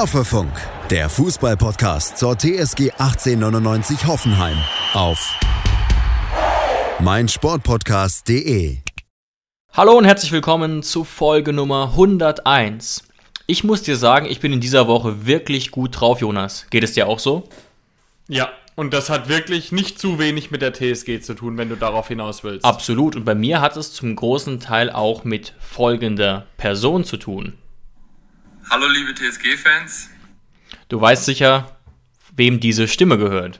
Hoffefunk, der Fußballpodcast zur TSG 1899 Hoffenheim auf meinsportpodcast.de. Hallo und herzlich willkommen zu Folge Nummer 101. Ich muss dir sagen, ich bin in dieser Woche wirklich gut drauf, Jonas. Geht es dir auch so? Ja, und das hat wirklich nicht zu wenig mit der TSG zu tun, wenn du darauf hinaus willst. Absolut. Und bei mir hat es zum großen Teil auch mit folgender Person zu tun. Hallo liebe TSG-Fans. Du weißt sicher, wem diese Stimme gehört.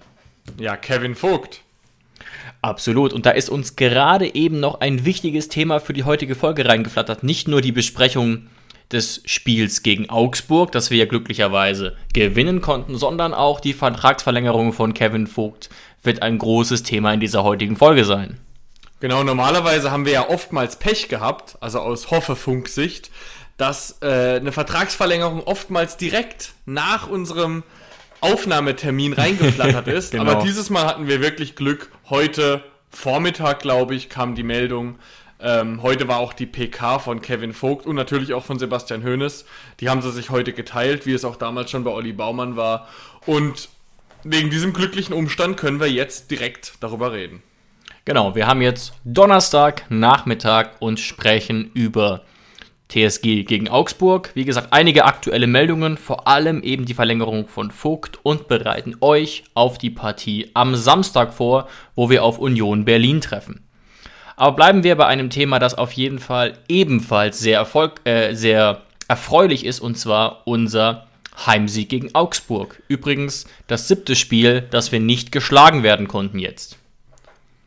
Ja, Kevin Vogt. Absolut. Und da ist uns gerade eben noch ein wichtiges Thema für die heutige Folge reingeflattert. Nicht nur die Besprechung des Spiels gegen Augsburg, das wir ja glücklicherweise gewinnen konnten, sondern auch die Vertragsverlängerung von Kevin Vogt wird ein großes Thema in dieser heutigen Folge sein. Genau, normalerweise haben wir ja oftmals Pech gehabt, also aus Hoffefunk-Sicht, dass äh, eine Vertragsverlängerung oftmals direkt nach unserem Aufnahmetermin reingeflattert ist. genau. Aber dieses Mal hatten wir wirklich Glück. Heute Vormittag, glaube ich, kam die Meldung. Ähm, heute war auch die PK von Kevin Vogt und natürlich auch von Sebastian Hoeneß. Die haben sie sich heute geteilt, wie es auch damals schon bei Olli Baumann war. Und wegen diesem glücklichen Umstand können wir jetzt direkt darüber reden. Genau, wir haben jetzt Donnerstag Nachmittag und sprechen über TSG gegen Augsburg. Wie gesagt, einige aktuelle Meldungen, vor allem eben die Verlängerung von Vogt und bereiten euch auf die Partie am Samstag vor, wo wir auf Union Berlin treffen. Aber bleiben wir bei einem Thema, das auf jeden Fall ebenfalls sehr, Erfolg, äh, sehr erfreulich ist, und zwar unser Heimsieg gegen Augsburg. Übrigens das siebte Spiel, das wir nicht geschlagen werden konnten jetzt.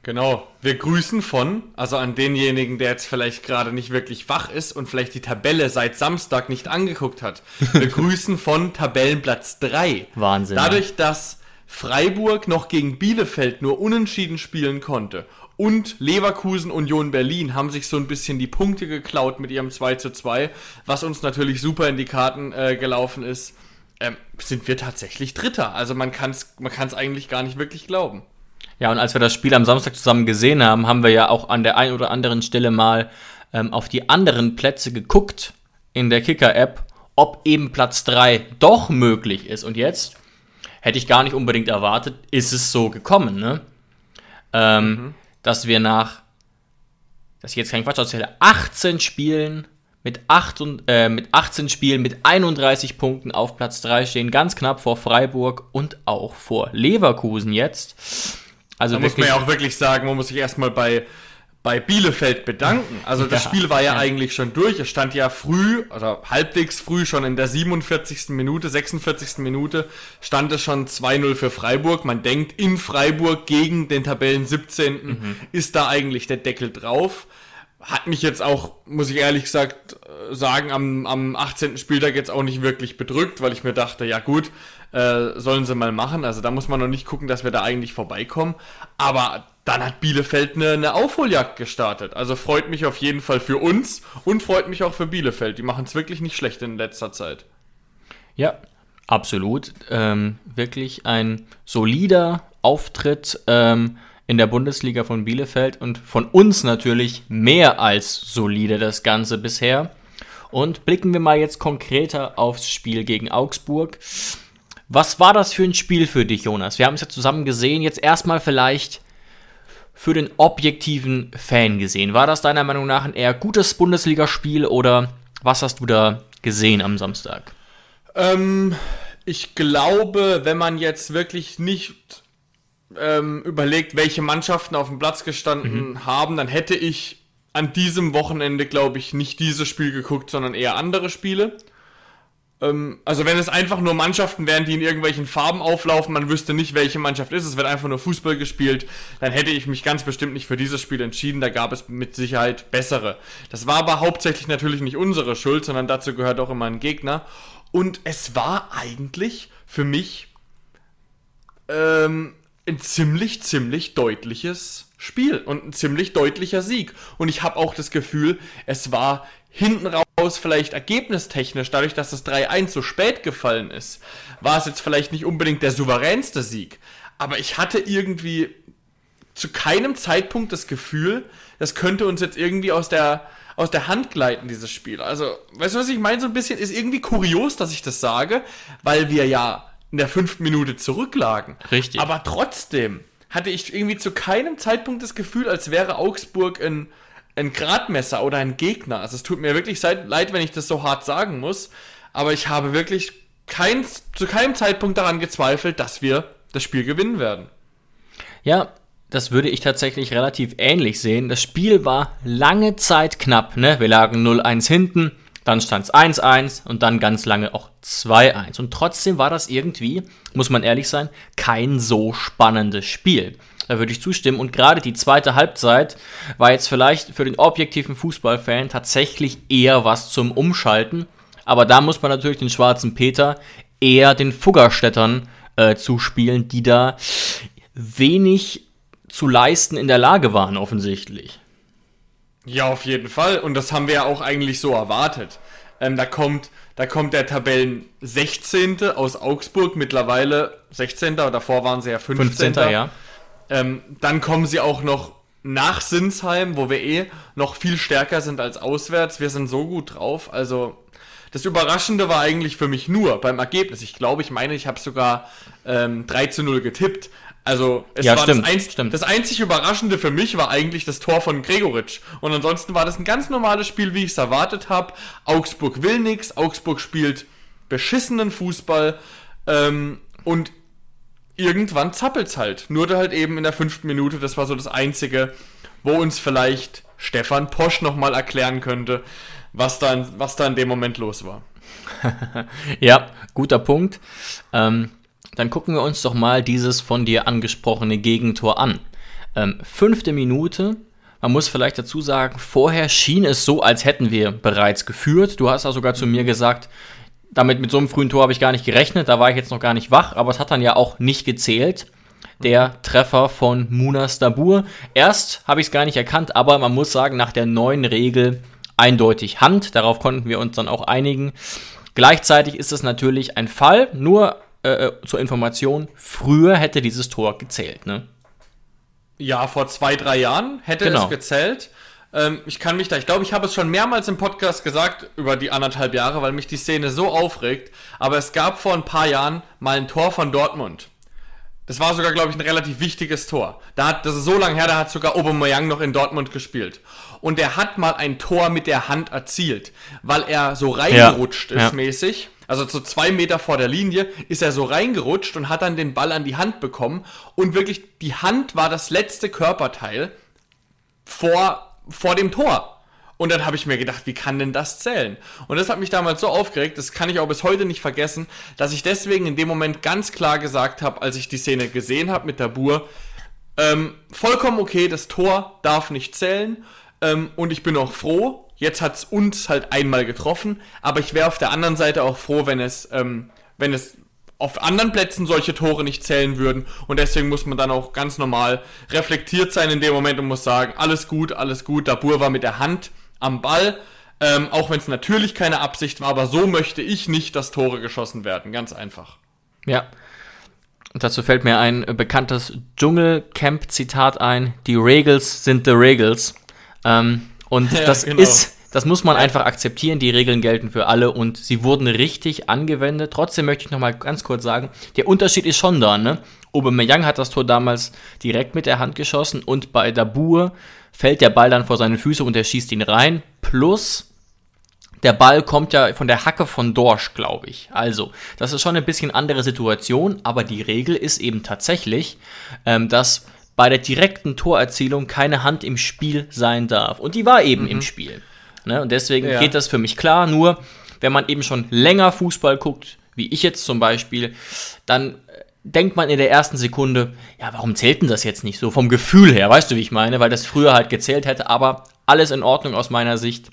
Genau. Wir grüßen von, also an denjenigen, der jetzt vielleicht gerade nicht wirklich wach ist und vielleicht die Tabelle seit Samstag nicht angeguckt hat. Wir grüßen von Tabellenplatz 3. Wahnsinn. Dadurch, dass Freiburg noch gegen Bielefeld nur unentschieden spielen konnte und Leverkusen Union Berlin haben sich so ein bisschen die Punkte geklaut mit ihrem 2 zu 2, was uns natürlich super in die Karten äh, gelaufen ist, ähm, sind wir tatsächlich Dritter. Also man kann es man kann's eigentlich gar nicht wirklich glauben. Ja, und als wir das Spiel am Samstag zusammen gesehen haben, haben wir ja auch an der einen oder anderen Stelle mal ähm, auf die anderen Plätze geguckt in der Kicker-App, ob eben Platz 3 doch möglich ist. Und jetzt hätte ich gar nicht unbedingt erwartet, ist es so gekommen, ne? Ähm, mhm. Dass wir nach, dass ich jetzt keinen Quatsch erzähle, 18 Spielen mit, 8 und, äh, mit 18 Spielen mit 31 Punkten auf Platz 3 stehen, ganz knapp vor Freiburg und auch vor Leverkusen jetzt. Also da muss man ja auch wirklich sagen, man muss sich erstmal bei, bei Bielefeld bedanken. Also das ja, Spiel war ja, ja, eigentlich schon durch. Es stand ja früh, oder halbwegs früh, schon in der 47. Minute, 46. Minute, stand es schon 2-0 für Freiburg. Man denkt, in Freiburg gegen den Tabellen 17. Mhm. ist da eigentlich der Deckel drauf. Hat mich jetzt auch, muss ich ehrlich gesagt äh, sagen, am, am 18. Spieltag jetzt auch nicht wirklich bedrückt, weil ich mir dachte, ja gut, äh, sollen sie mal machen. Also da muss man noch nicht gucken, dass wir da eigentlich vorbeikommen. Aber dann hat Bielefeld eine, eine Aufholjagd gestartet. Also freut mich auf jeden Fall für uns und freut mich auch für Bielefeld. Die machen es wirklich nicht schlecht in letzter Zeit. Ja, absolut. Ähm, wirklich ein solider Auftritt ähm, in der Bundesliga von Bielefeld und von uns natürlich mehr als solide das Ganze bisher. Und blicken wir mal jetzt konkreter aufs Spiel gegen Augsburg. Was war das für ein Spiel für dich, Jonas? Wir haben es ja zusammen gesehen. Jetzt erstmal vielleicht für den objektiven Fan gesehen. War das deiner Meinung nach ein eher gutes Bundesligaspiel oder was hast du da gesehen am Samstag? Ähm, ich glaube, wenn man jetzt wirklich nicht ähm, überlegt, welche Mannschaften auf dem Platz gestanden mhm. haben, dann hätte ich an diesem Wochenende, glaube ich, nicht dieses Spiel geguckt, sondern eher andere Spiele. Ähm, also wenn es einfach nur Mannschaften wären, die in irgendwelchen Farben auflaufen, man wüsste nicht, welche Mannschaft ist, es wird einfach nur Fußball gespielt, dann hätte ich mich ganz bestimmt nicht für dieses Spiel entschieden, da gab es mit Sicherheit bessere. Das war aber hauptsächlich natürlich nicht unsere Schuld, sondern dazu gehört auch immer ein Gegner. Und es war eigentlich für mich ähm, ein ziemlich, ziemlich deutliches Spiel und ein ziemlich deutlicher Sieg. Und ich habe auch das Gefühl, es war hinten raus vielleicht ergebnistechnisch, dadurch, dass das 3-1 so spät gefallen ist, war es jetzt vielleicht nicht unbedingt der souveränste Sieg. Aber ich hatte irgendwie zu keinem Zeitpunkt das Gefühl, das könnte uns jetzt irgendwie aus der, aus der Hand gleiten, dieses Spiel. Also, weißt du, was ich meine? So ein bisschen ist irgendwie kurios, dass ich das sage, weil wir ja in der fünften Minute zurücklagen. Richtig. Aber trotzdem hatte ich irgendwie zu keinem Zeitpunkt das Gefühl, als wäre Augsburg ein, ein Gradmesser oder ein Gegner. Also es tut mir wirklich leid, wenn ich das so hart sagen muss, aber ich habe wirklich kein, zu keinem Zeitpunkt daran gezweifelt, dass wir das Spiel gewinnen werden. Ja, das würde ich tatsächlich relativ ähnlich sehen. Das Spiel war lange Zeit knapp. Ne? Wir lagen 0-1 hinten, dann stand es 1-1 und dann ganz lange auch 2-1. Und trotzdem war das irgendwie, muss man ehrlich sein, kein so spannendes Spiel. Da würde ich zustimmen. Und gerade die zweite Halbzeit war jetzt vielleicht für den objektiven Fußballfan tatsächlich eher was zum Umschalten. Aber da muss man natürlich den schwarzen Peter eher den Fuggerstädtern äh, zuspielen, die da wenig zu leisten in der Lage waren, offensichtlich. Ja, auf jeden Fall. Und das haben wir ja auch eigentlich so erwartet. Ähm, da kommt, da kommt der Tabellen 16. aus Augsburg, mittlerweile 16. Davor waren sie ja 15. 15. ja. Ähm, dann kommen sie auch noch nach Sinsheim, wo wir eh noch viel stärker sind als auswärts. Wir sind so gut drauf. Also das Überraschende war eigentlich für mich nur beim Ergebnis. Ich glaube, ich meine, ich habe sogar ähm, 3 zu 0 getippt. Also es Ja, war stimmt, das, einz stimmt. das einzig Überraschende für mich war eigentlich das Tor von Gregoritsch. Und ansonsten war das ein ganz normales Spiel, wie ich es erwartet habe. Augsburg will nix, Augsburg spielt beschissenen Fußball ähm, und irgendwann zappelt's halt. Nur halt eben in der fünften Minute, das war so das Einzige, wo uns vielleicht Stefan Posch nochmal erklären könnte, was da, in, was da in dem Moment los war. Ja, guter Punkt. Ähm, dann gucken wir uns doch mal dieses von dir angesprochene Gegentor an. Ähm, fünfte Minute. Man muss vielleicht dazu sagen, vorher schien es so, als hätten wir bereits geführt. Du hast ja sogar zu mir gesagt, damit mit so einem frühen Tor habe ich gar nicht gerechnet. Da war ich jetzt noch gar nicht wach, aber es hat dann ja auch nicht gezählt. Der Treffer von Munas Dabur. Erst habe ich es gar nicht erkannt, aber man muss sagen, nach der neuen Regel eindeutig Hand. Darauf konnten wir uns dann auch einigen. Gleichzeitig ist es natürlich ein Fall, nur äh, zur Information, früher hätte dieses Tor gezählt. Ne? Ja, vor zwei, drei Jahren hätte Genau. es gezählt. Ähm, ich kann mich da, ich glaube, ich habe es schon mehrmals im Podcast gesagt über die anderthalb Jahre, weil mich die Szene so aufregt. Aber es gab vor ein paar Jahren mal ein Tor von Dortmund. Das war sogar, glaube ich, ein relativ wichtiges Tor. Da hat, das ist so lange her, da hat sogar Aubameyang noch in Dortmund gespielt. Und er hat mal ein Tor mit der Hand erzielt, weil er so reingerutscht Ja, ist ja. mäßig. Also so zwei Meter vor der Linie ist er so reingerutscht und hat dann den Ball an die Hand bekommen. Und wirklich, die Hand war das letzte Körperteil vor, vor dem Tor. Und dann habe ich mir gedacht, wie kann denn das zählen? Und das hat mich damals so aufgeregt, das kann ich auch bis heute nicht vergessen, dass ich deswegen in dem Moment ganz klar gesagt habe, als ich die Szene gesehen habe mit der Bur, ähm, vollkommen okay, das Tor darf nicht zählen. Ähm, und ich bin auch froh, jetzt hat es uns halt einmal getroffen, aber ich wäre auf der anderen Seite auch froh, wenn es, ähm, wenn es auf anderen Plätzen solche Tore nicht zählen würden. Und deswegen muss man dann auch ganz normal reflektiert sein in dem Moment und muss sagen, alles gut, alles gut. Dabur war mit der Hand am Ball, ähm, auch wenn es natürlich keine Absicht war, aber so möchte ich nicht, dass Tore geschossen werden. Ganz einfach. Ja. Und dazu fällt mir ein bekanntes Dschungelcamp-Zitat ein: Die Regels sind the Regels. Ähm, und Ja, das genau. ist, das muss man einfach akzeptieren. Die Regeln gelten für alle und sie wurden richtig angewendet. Trotzdem möchte ich noch mal ganz kurz sagen: Der Unterschied ist schon da, ne? Aubameyang hat das Tor damals direkt mit der Hand geschossen und bei Dabur fällt der Ball dann vor seine Füße und er schießt ihn rein. Plus der Ball kommt ja von der Hacke von Dorsch, glaube ich. Also, das ist schon ein bisschen andere Situation, aber die Regel ist eben tatsächlich, ähm, dass bei der direkten Torerzielung keine Hand im Spiel sein darf. Und die war eben im Spiel. Ne? Und deswegen Ja. geht das für mich klar. Nur, wenn man eben schon länger Fußball guckt, wie ich jetzt zum Beispiel, dann äh, denkt man in der ersten Sekunde, ja, warum zählt denn das jetzt nicht so vom Gefühl her? Weißt du, wie ich meine? Weil das früher halt gezählt hätte, aber alles in Ordnung aus meiner Sicht.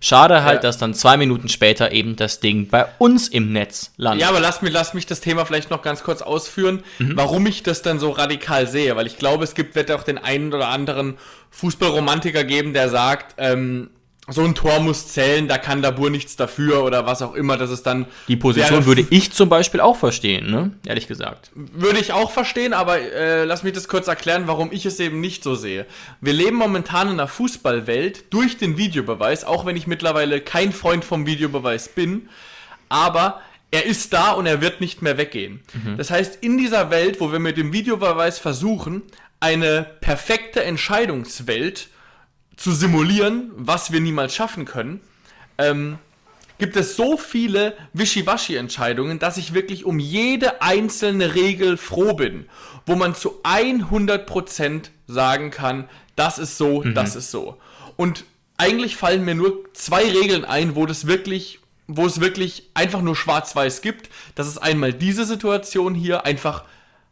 Schade halt, Ja. dass dann zwei Minuten später eben das Ding bei uns im Netz landet. Ja, aber lass mich, lass mich das Thema vielleicht noch ganz kurz ausführen, warum ich das dann so radikal sehe. Weil ich glaube, es gibt, wird auch den einen oder anderen Fußballromantiker geben, der sagt, ähm, so ein Tor muss zählen, da kann Dabur nichts dafür oder was auch immer, dass es dann. Die Position würde ich zum Beispiel auch verstehen, ne? Ehrlich gesagt. Würde ich auch verstehen, aber äh, lass mich das kurz erklären, warum ich es eben nicht so sehe. Wir leben momentan in einer Fußballwelt durch den Videobeweis, auch wenn ich mittlerweile kein Freund vom Videobeweis bin, aber er ist da und er wird nicht mehr weggehen. Mhm. Das heißt, in dieser Welt, wo wir mit dem Videobeweis versuchen, eine perfekte Entscheidungswelt zu simulieren, was wir niemals schaffen können, ähm, gibt es so viele Wischiwaschi-Entscheidungen, dass ich wirklich um jede einzelne Regel froh bin, wo man zu 100% sagen kann, das ist so, mhm. das ist so. Und eigentlich fallen mir nur zwei Regeln ein, wo das wirklich, wo es wirklich einfach nur schwarz-weiß gibt. Das ist einmal diese Situation hier, einfach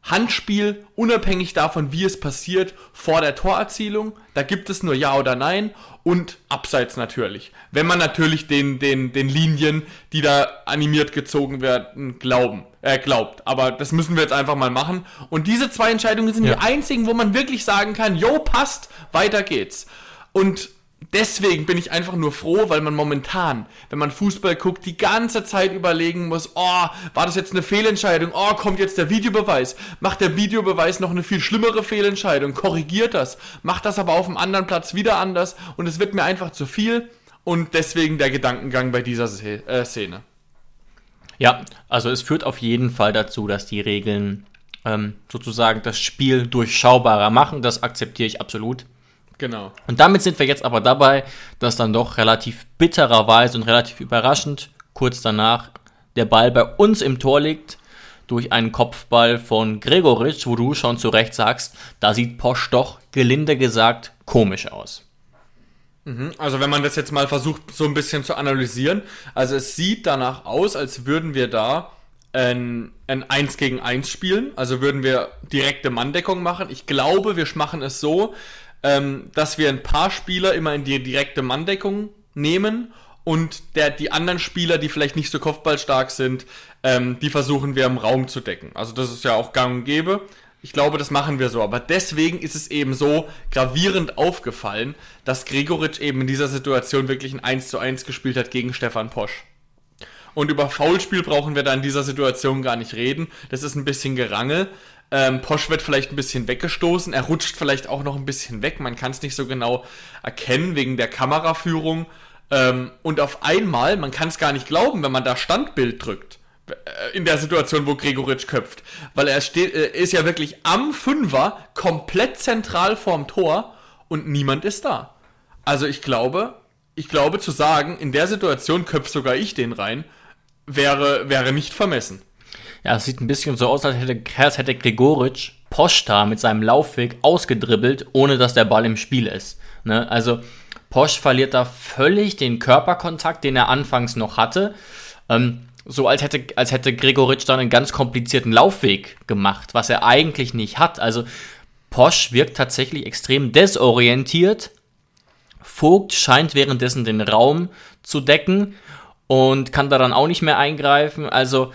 Handspiel, unabhängig davon, wie es passiert, vor der Torerzielung. Da gibt es nur Ja oder Nein und Abseits natürlich. Wenn man natürlich den, den, den Linien, die da animiert gezogen werden, glauben, äh, glaubt. Aber das müssen wir jetzt einfach mal machen. Und diese zwei Entscheidungen sind ja. die einzigen, wo man wirklich sagen kann, jo, passt, weiter geht's. Und deswegen bin ich einfach nur froh, weil man momentan, wenn man Fußball guckt, die ganze Zeit überlegen muss, oh, war das jetzt eine Fehlentscheidung? Oh, kommt jetzt der Videobeweis? Macht der Videobeweis noch eine viel schlimmere Fehlentscheidung? Korrigiert das? Macht das aber auf dem anderen Platz wieder anders? Und es wird mir einfach zu viel und deswegen der Gedankengang bei dieser äh, Szene. Ja, also es führt auf jeden Fall dazu, dass die Regeln ähm, sozusagen das Spiel durchschaubarer machen. Das akzeptiere ich absolut. Genau. Und damit sind wir jetzt aber dabei, dass dann doch relativ bittererweise und relativ überraschend kurz danach der Ball bei uns im Tor liegt durch einen Kopfball von Gregoritsch, wo du schon zu Recht sagst, da sieht Posch doch gelinde gesagt komisch aus. Mhm. Also wenn man das jetzt mal versucht so ein bisschen zu analysieren, also es sieht danach aus, als würden wir da ein, ein 1 gegen 1 spielen, also würden wir direkte Manndeckung machen. Ich glaube, wir machen es so, ähm, dass wir ein paar Spieler immer in die direkte Manndeckung nehmen und der, die anderen Spieler, die vielleicht nicht so kopfballstark sind, ähm, die versuchen wir im Raum zu decken. Also das ist ja auch gang und gäbe. Ich glaube, das machen wir so. Aber deswegen ist es eben so gravierend aufgefallen, dass Gregoritsch eben in dieser Situation wirklich ein 1 zu 1 gespielt hat gegen Stefan Posch. Und über Foulspiel brauchen wir da in dieser Situation gar nicht reden. Das ist ein bisschen Gerangel. Ähm, Posch wird vielleicht ein bisschen weggestoßen, er rutscht vielleicht auch noch ein bisschen weg, man kann es nicht so genau erkennen wegen der Kameraführung. Ähm, und auf einmal, man kann es gar nicht glauben, wenn man da Standbild drückt, äh, in der Situation, wo Gregoritsch köpft, weil er steht, äh, ist ja wirklich am Fünfer, komplett zentral vorm Tor und niemand ist da. Also ich glaube, ich glaube zu sagen, in der Situation köpft sogar ich den rein, wäre, wäre nicht vermessen. Ja, es sieht ein bisschen so aus, als hätte, als hätte Gregoritsch Posch mit seinem Laufweg ausgedribbelt, ohne dass der Ball im Spiel ist. Ne? Also Posch verliert da völlig den Körperkontakt, den er anfangs noch hatte. Ähm, so als hätte, als hätte Gregoritsch dann einen ganz komplizierten Laufweg gemacht, was er eigentlich nicht hat. Also Posch wirkt tatsächlich extrem desorientiert. Vogt scheint währenddessen den Raum zu decken und kann da dann auch nicht mehr eingreifen. Also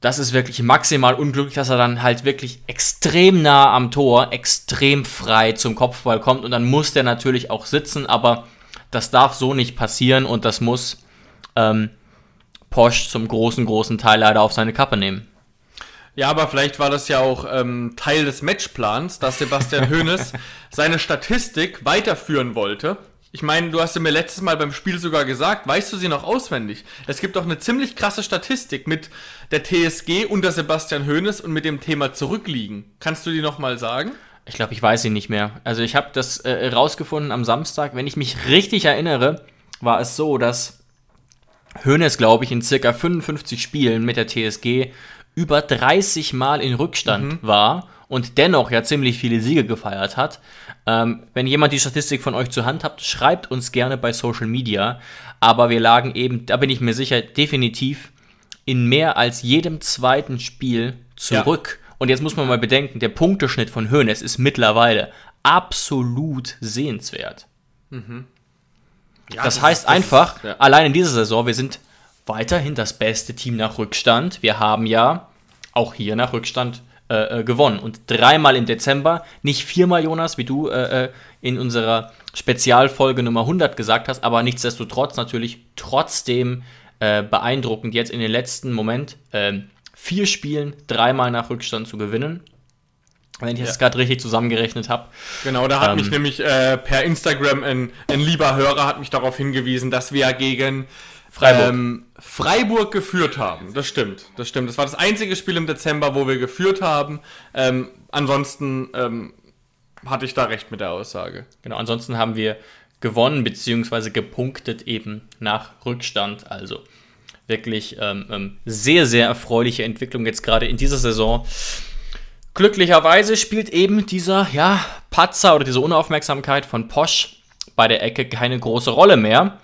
das ist wirklich maximal unglücklich, dass er dann halt wirklich extrem nah am Tor, extrem frei zum Kopfball kommt und dann muss der natürlich auch sitzen, aber das darf so nicht passieren und das muss ähm, Posch zum großen, großen Teil leider auf seine Kappe nehmen. Ja, aber vielleicht war das ja auch ähm, Teil des Matchplans, dass Sebastian Hoeneß seine Statistik weiterführen wollte ich meine, du hast ja mir letztes Mal beim Spiel sogar gesagt, weißt du sie noch auswendig? Es gibt doch eine ziemlich krasse Statistik mit der TSG unter Sebastian Hoeneß und mit dem Thema Zurückliegen. Kannst du die nochmal sagen? Ich glaube, ich weiß sie nicht mehr. Also ich habe das äh, rausgefunden am Samstag. Wenn ich mich richtig erinnere, war es so, dass Hoeneß, glaube ich, in circa 55 Spielen mit der TSG über 30 Mal in Rückstand mhm. war und dennoch ja ziemlich viele Siege gefeiert hat. Ähm, wenn jemand die Statistik von euch zur Hand habt, schreibt uns gerne bei Social Media. Aber wir lagen eben, da bin ich mir sicher, definitiv in mehr als jedem zweiten Spiel zurück. Ja. Und jetzt muss man mal bedenken, der Punkteschnitt von Hoeneß ist mittlerweile absolut sehenswert. Mhm. Ja, das, das, heißt ist, einfach, ist, ja. allein in dieser Saison, wir sind weiterhin das beste Team nach Rückstand. Wir haben ja auch hier nach Rückstand äh, äh, gewonnen. Und dreimal im Dezember, nicht viermal, Jonas, wie du äh, äh in unserer Spezialfolge Nummer 100 gesagt hast, aber nichtsdestotrotz natürlich trotzdem äh, beeindruckend, jetzt in den letzten Moment ähm, vier Spielen dreimal nach Rückstand zu gewinnen. Wenn ich ja. das gerade richtig zusammengerechnet habe. Genau, da hat ähm, mich nämlich äh, per Instagram ein, ein, lieber Hörer hat mich darauf hingewiesen, dass wir gegen Freiburg. Ähm, Freiburg geführt haben. Das stimmt, das stimmt. Das war das einzige Spiel im Dezember, wo wir geführt haben. Ähm, ansonsten ähm, hatte ich da recht mit der Aussage. Genau, ansonsten haben wir gewonnen bzw. gepunktet eben nach Rückstand. Also wirklich ähm, ähm, sehr, sehr erfreuliche Entwicklung jetzt gerade in dieser Saison. Glücklicherweise spielt eben dieser ja, Patzer oder diese Unaufmerksamkeit von Posch bei der Ecke keine große Rolle mehr.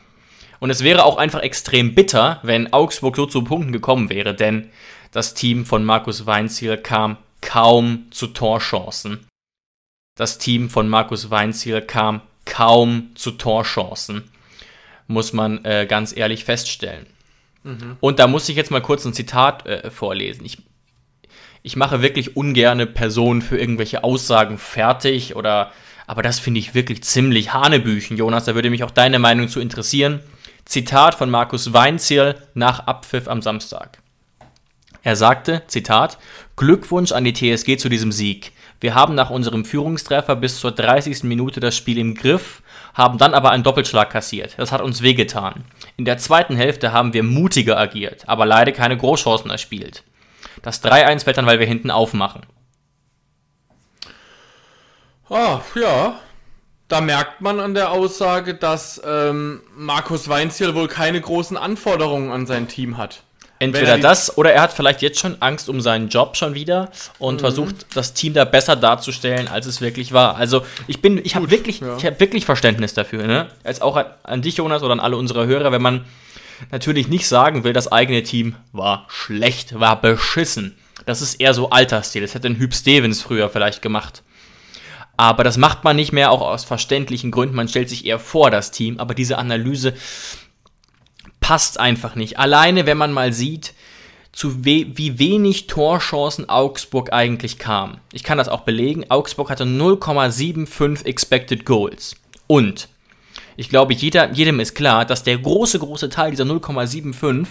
Und es wäre auch einfach extrem bitter, wenn Augsburg so zu Punkten gekommen wäre, denn das Team von Markus Weinziel kam kaum zu Torchancen. Das Team von Markus Weinziel kam kaum zu Torchancen, muss man äh, ganz ehrlich feststellen. Mhm. Und da muss ich jetzt mal kurz ein Zitat äh, vorlesen. Ich, ich mache wirklich ungerne Personen für irgendwelche Aussagen fertig oder, aber das finde ich wirklich ziemlich Hanebüchen, Jonas. Da würde mich auch deine Meinung zu interessieren. Zitat von Markus Weinziel nach Abpfiff am Samstag. Er sagte, Zitat, Glückwunsch an die TSG zu diesem Sieg. Wir haben nach unserem Führungstreffer bis zur 30. Minute das Spiel im Griff, haben dann aber einen Doppelschlag kassiert. Das hat uns wehgetan. In der zweiten Hälfte haben wir mutiger agiert, aber leider keine Großchancen erspielt. Das 3-1 fällt dann, weil wir hinten aufmachen. Ah, ja. Da merkt man an der Aussage, dass ähm, Markus Weinziel wohl keine großen Anforderungen an sein Team hat. Entweder das oder er hat vielleicht jetzt schon Angst um seinen Job schon wieder und mhm. versucht das Team da besser darzustellen, als es wirklich war. Also ich bin, ich habe wirklich, ja. ich habe wirklich Verständnis dafür, ne? Als auch an dich, Jonas, oder an alle unsere Hörer, wenn man natürlich nicht sagen will, das eigene Team war schlecht, war beschissen. Das ist eher so Altersstil. Das hätte ein Hüb Stevens früher vielleicht gemacht. Aber das macht man nicht mehr, auch aus verständlichen Gründen. Man stellt sich eher vor das Team. Aber diese Analyse, passt einfach nicht. Alleine, wenn man mal sieht, zu we wie wenig Torchancen Augsburg eigentlich kam. Ich kann das auch belegen. Augsburg hatte 0,75 Expected Goals. Und ich glaube, jeder, jedem ist klar, dass der große, große Teil dieser 0,75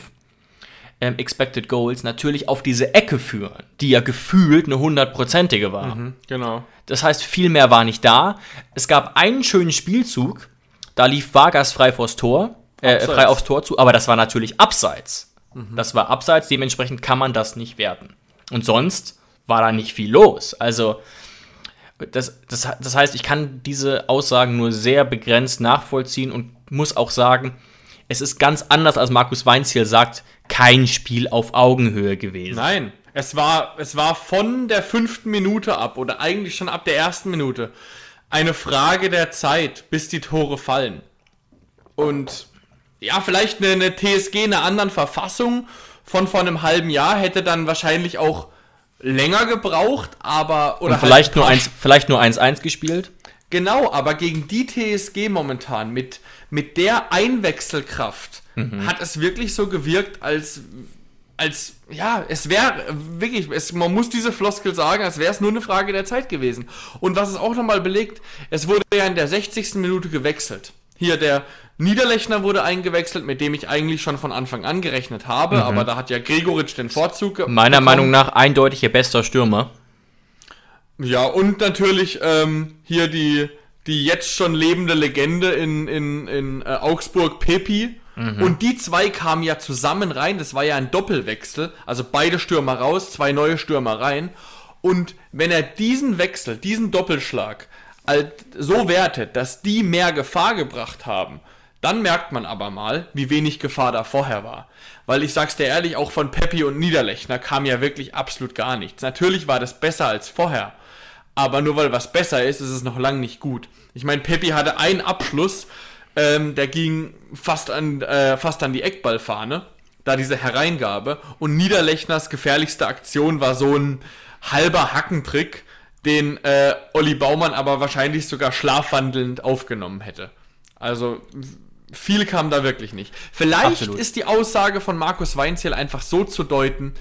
ähm, Expected Goals natürlich auf diese Ecke führen, die ja gefühlt eine hundertprozentige war. Mhm, genau. Das heißt, viel mehr war nicht da. Es gab einen schönen Spielzug, da lief Vargas frei vors Tor äh, frei aufs Tor zu, aber das war natürlich abseits. Mhm. Das war abseits, dementsprechend kann man das nicht werten. Und sonst war da nicht viel los. Also, das, das, das heißt, ich kann diese Aussagen nur sehr begrenzt nachvollziehen und muss auch sagen, es ist ganz anders, als Markus Weinziel sagt, kein Spiel auf Augenhöhe gewesen. Nein, es war, es war von der fünften Minute ab oder eigentlich schon ab der ersten Minute eine Frage der Zeit, bis die Tore fallen. Und ja, vielleicht eine, eine TSG in einer anderen Verfassung von vor einem halben Jahr hätte dann wahrscheinlich auch länger gebraucht, aber oder Und vielleicht halt nur eins, vielleicht nur 1-1 gespielt. Genau, aber gegen die TSG momentan mit mit der Einwechselkraft mhm. hat es wirklich so gewirkt, als als ja, es wäre wirklich, es, man muss diese Floskel sagen, als wäre es nur eine Frage der Zeit gewesen. Und was es auch nochmal belegt, es wurde ja in der 60. Minute gewechselt. Hier der Niederlechner wurde eingewechselt, mit dem ich eigentlich schon von Anfang an gerechnet habe, mhm. aber da hat ja Gregoritsch den Vorzug. Meiner bekommen. Meinung nach eindeutig ihr bester Stürmer. Ja, und natürlich ähm, hier die, die jetzt schon lebende Legende in, in, in äh, Augsburg, Pepi. Mhm. Und die zwei kamen ja zusammen rein, das war ja ein Doppelwechsel, also beide Stürmer raus, zwei neue Stürmer rein. Und wenn er diesen Wechsel, diesen Doppelschlag so wertet, dass die mehr Gefahr gebracht haben, dann merkt man aber mal, wie wenig Gefahr da vorher war. Weil ich sag's dir ehrlich, auch von Peppi und Niederlechner kam ja wirklich absolut gar nichts. Natürlich war das besser als vorher. Aber nur weil was besser ist, ist es noch lang nicht gut. Ich meine, Peppi hatte einen Abschluss, ähm, der ging fast an, äh, fast an die Eckballfahne. Da diese Hereingabe. Und Niederlechners gefährlichste Aktion war so ein halber Hackentrick, den äh, Olli Baumann aber wahrscheinlich sogar schlafwandelnd aufgenommen hätte. Also viel kam da wirklich nicht. Vielleicht Absolut. ist die Aussage von Markus Weinziel einfach so zu deuten,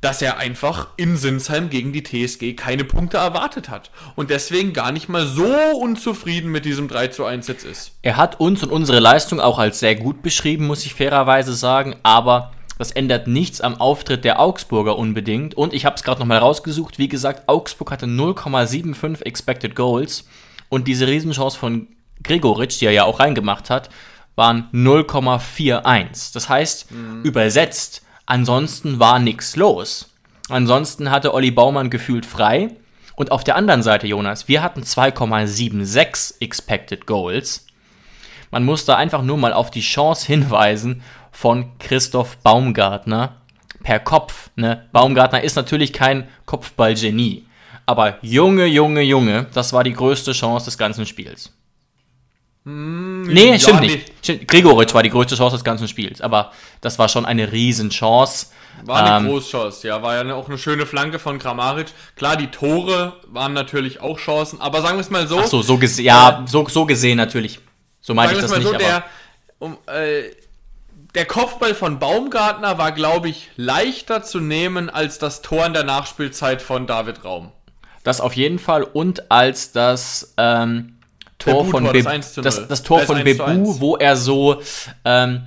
dass er einfach in Sinsheim gegen die TSG keine Punkte erwartet hat und deswegen gar nicht mal so unzufrieden mit diesem 3 zu 1 jetzt ist. Er hat uns und unsere Leistung auch als sehr gut beschrieben, muss ich fairerweise sagen, aber das ändert nichts am Auftritt der Augsburger unbedingt. Und ich habe es gerade nochmal rausgesucht. Wie gesagt, Augsburg hatte 0,75 Expected Goals. Und diese Riesenchance von Gregoritsch, die er ja auch reingemacht hat, waren 0,41. Das heißt, mhm. übersetzt, ansonsten war nichts los. Ansonsten hatte Olli Baumann gefühlt frei. Und auf der anderen Seite, Jonas, wir hatten 2,76 Expected Goals. Man muss da einfach nur mal auf die Chance hinweisen von Christoph Baumgartner per Kopf. Ne? Baumgartner ist natürlich kein Kopfballgenie. Aber Junge, Junge, Junge, das war die größte Chance des ganzen Spiels. Mm, nee, stimmt ja, nicht. Nee. Gregoritsch war die größte Chance des ganzen Spiels. Aber das war schon eine Riesenchance. War eine ähm, Großchance, ja. War ja auch eine schöne Flanke von Kramaric. Klar, die Tore waren natürlich auch Chancen. Aber sagen wir es mal so. Ach so, so gesehen, ja, so, so gesehen natürlich. So meine ich das nicht. So, der, um, äh, der Kopfball von Baumgartner war, glaube ich, leichter zu nehmen als das Tor in der Nachspielzeit von David Raum. Das auf jeden Fall und als das ähm, Tor Bebu von Be das, das, das, Tor von Bebu, wo er so, ähm,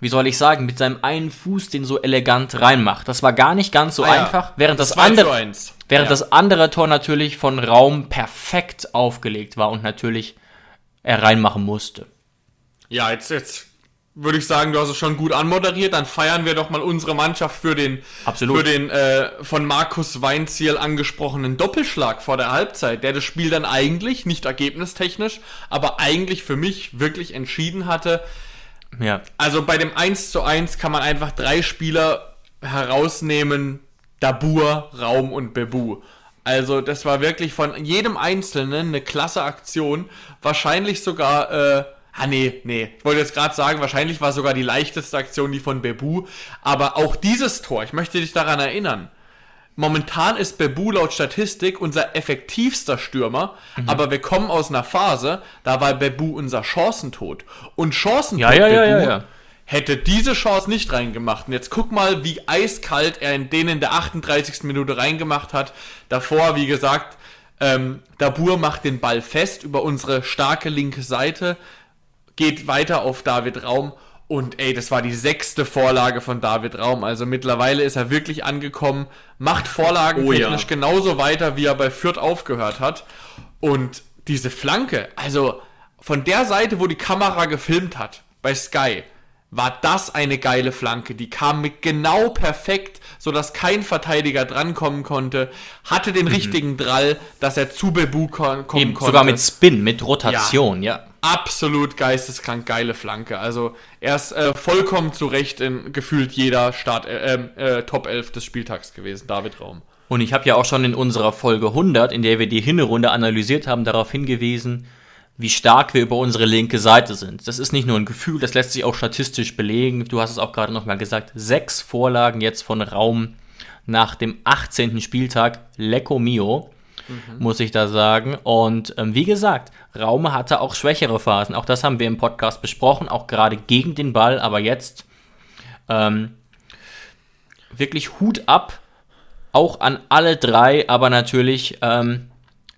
wie soll ich sagen, mit seinem einen Fuß den so elegant reinmacht. Das war gar nicht ganz so ah, einfach, während das andere während ja. das andere Tor natürlich von Raum perfekt aufgelegt war und natürlich er reinmachen musste. Ja, jetzt jetzt würde ich sagen, du hast es schon gut anmoderiert. Dann feiern wir doch mal unsere Mannschaft für den, Absolut. für den äh, von Markus Weinziel angesprochenen Doppelschlag vor der Halbzeit, der das Spiel dann eigentlich, nicht ergebnistechnisch, aber eigentlich für mich wirklich entschieden hatte. Ja. Also bei dem 1 zu 1 kann man einfach drei Spieler herausnehmen, Dabur, Raum und Bebu. Also das war wirklich von jedem Einzelnen eine klasse Aktion. Wahrscheinlich sogar... Äh, Ah, nee, nee. Ich wollte jetzt gerade sagen, wahrscheinlich war sogar die leichteste Aktion die von Bebu. Aber auch dieses Tor, ich möchte dich daran erinnern. Momentan ist Bebu laut Statistik unser effektivster Stürmer, mhm. aber wir kommen aus einer Phase, da war Bebu unser Chancentod. Und Chancentod ja, ja, ja, ja, hätte diese Chance nicht reingemacht. Und jetzt guck mal, wie eiskalt er in denen in der 38. Minute reingemacht hat. Davor, wie gesagt, ähm, Dabur macht den Ball fest über unsere starke linke Seite geht weiter auf David Raum und ey, das war die sechste Vorlage von David Raum. Also mittlerweile ist er wirklich angekommen, macht Vorlagen oh, technisch ja. genauso weiter, wie er bei Fürth aufgehört hat. Und diese Flanke, also von der Seite, wo die Kamera gefilmt hat, bei Sky, war das eine geile Flanke. Die kam mit genau perfekt, sodass kein Verteidiger drankommen konnte, hatte den mhm. richtigen Drall, dass er zu Bebu kommen Eben, konnte. Sogar mit Spin, mit Rotation, ja. ja absolut geisteskrank geile Flanke. Also er ist äh, vollkommen zu Recht in gefühlt jeder Start, äh, äh, Top 11 des Spieltags gewesen, David Raum. Und ich habe ja auch schon in unserer Folge 100, in der wir die Hinrunde analysiert haben, darauf hingewiesen, wie stark wir über unsere linke Seite sind. Das ist nicht nur ein Gefühl, das lässt sich auch statistisch belegen. Du hast es auch gerade nochmal gesagt. Sechs Vorlagen jetzt von Raum nach dem 18. Spieltag. Lecco Mio mhm. muss ich da sagen. Und ähm, wie gesagt, Raume hatte auch schwächere Phasen. Auch das haben wir im Podcast besprochen, auch gerade gegen den Ball. Aber jetzt ähm, wirklich Hut ab, auch an alle drei, aber natürlich ähm,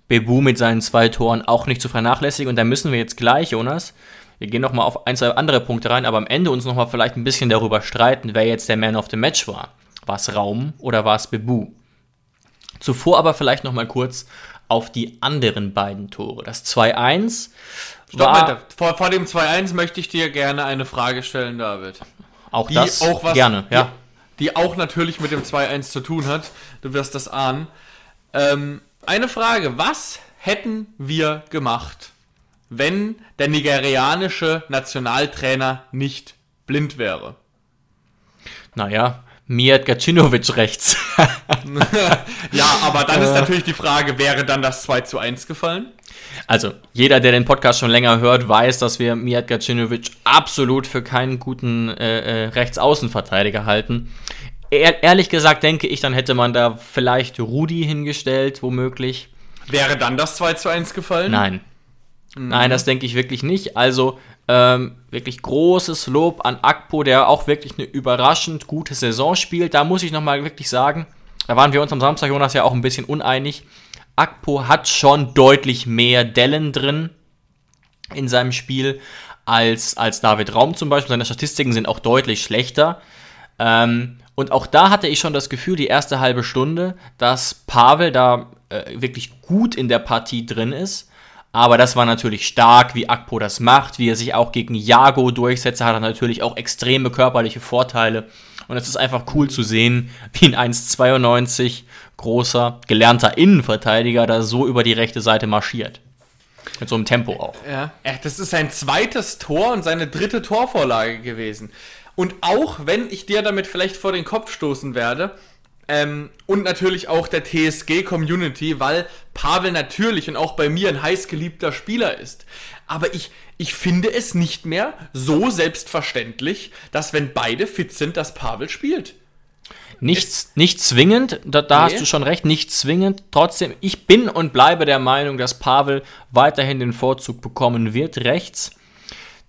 Bebu mit seinen zwei Toren auch nicht zu vernachlässigen. Und da müssen wir jetzt gleich, Jonas, wir gehen nochmal auf ein, zwei andere Punkte rein, aber am Ende uns nochmal vielleicht ein bisschen darüber streiten, wer jetzt der Man of the Match war. War es Raum oder war es Bebu? Zuvor aber vielleicht noch mal kurz auf die anderen beiden Tore. Das 2-1 war... Vor, vor dem 2-1 möchte ich dir gerne eine Frage stellen, David. Auch die das auch was, gerne, ja. Die, die, auch natürlich mit dem 2-1 zu tun hat. Du wirst das ahnen. Ähm, eine Frage, was hätten wir gemacht, wenn der nigerianische Nationaltrainer nicht blind wäre? Naja, Mijat Gacinovic rechts. ja, aber dann ist natürlich die Frage, wäre dann das 2 zu 1 gefallen? Also, jeder, der den Podcast schon länger hört, weiß, dass wir Mijat Gacinovic absolut für keinen guten äh, äh, Rechtsaußenverteidiger halten. Ehr ehrlich gesagt denke ich, dann hätte man da vielleicht Rudi hingestellt, womöglich. Wäre dann das 2 zu 1 gefallen? Nein. Mhm. Nein, das denke ich wirklich nicht. Also, ähm, wirklich großes Lob an Akpo, der auch wirklich eine überraschend gute Saison spielt. Da muss ich nochmal wirklich sagen, da waren wir uns am Samstag, Jonas, ja auch ein bisschen uneinig. Akpo hat schon deutlich mehr Dellen drin in seinem Spiel als, als David Raum zum Beispiel. Seine Statistiken sind auch deutlich schlechter. Ähm, und auch da hatte ich schon das Gefühl, die erste halbe Stunde, dass Pavel da äh, wirklich gut in der Partie drin ist. Aber das war natürlich stark, wie Akpo das macht, wie er sich auch gegen Jago durchsetzt. Hat er natürlich auch extreme körperliche Vorteile. Und es ist einfach cool zu sehen, wie ein 1,92 großer, gelernter Innenverteidiger da so über die rechte Seite marschiert. Mit so einem Tempo auch. Ja, das ist sein zweites Tor und seine dritte Torvorlage gewesen. Und auch wenn ich dir damit vielleicht vor den Kopf stoßen werde, ähm, und natürlich auch der TSG-Community, weil Pavel natürlich und auch bei mir ein heiß geliebter Spieler ist. Aber ich, ich finde es nicht mehr so selbstverständlich, dass wenn beide fit sind, dass Pavel spielt. Nicht, nicht zwingend, da, da nee. hast du schon recht, nicht zwingend. Trotzdem, ich bin und bleibe der Meinung, dass Pavel weiterhin den Vorzug bekommen wird, rechts.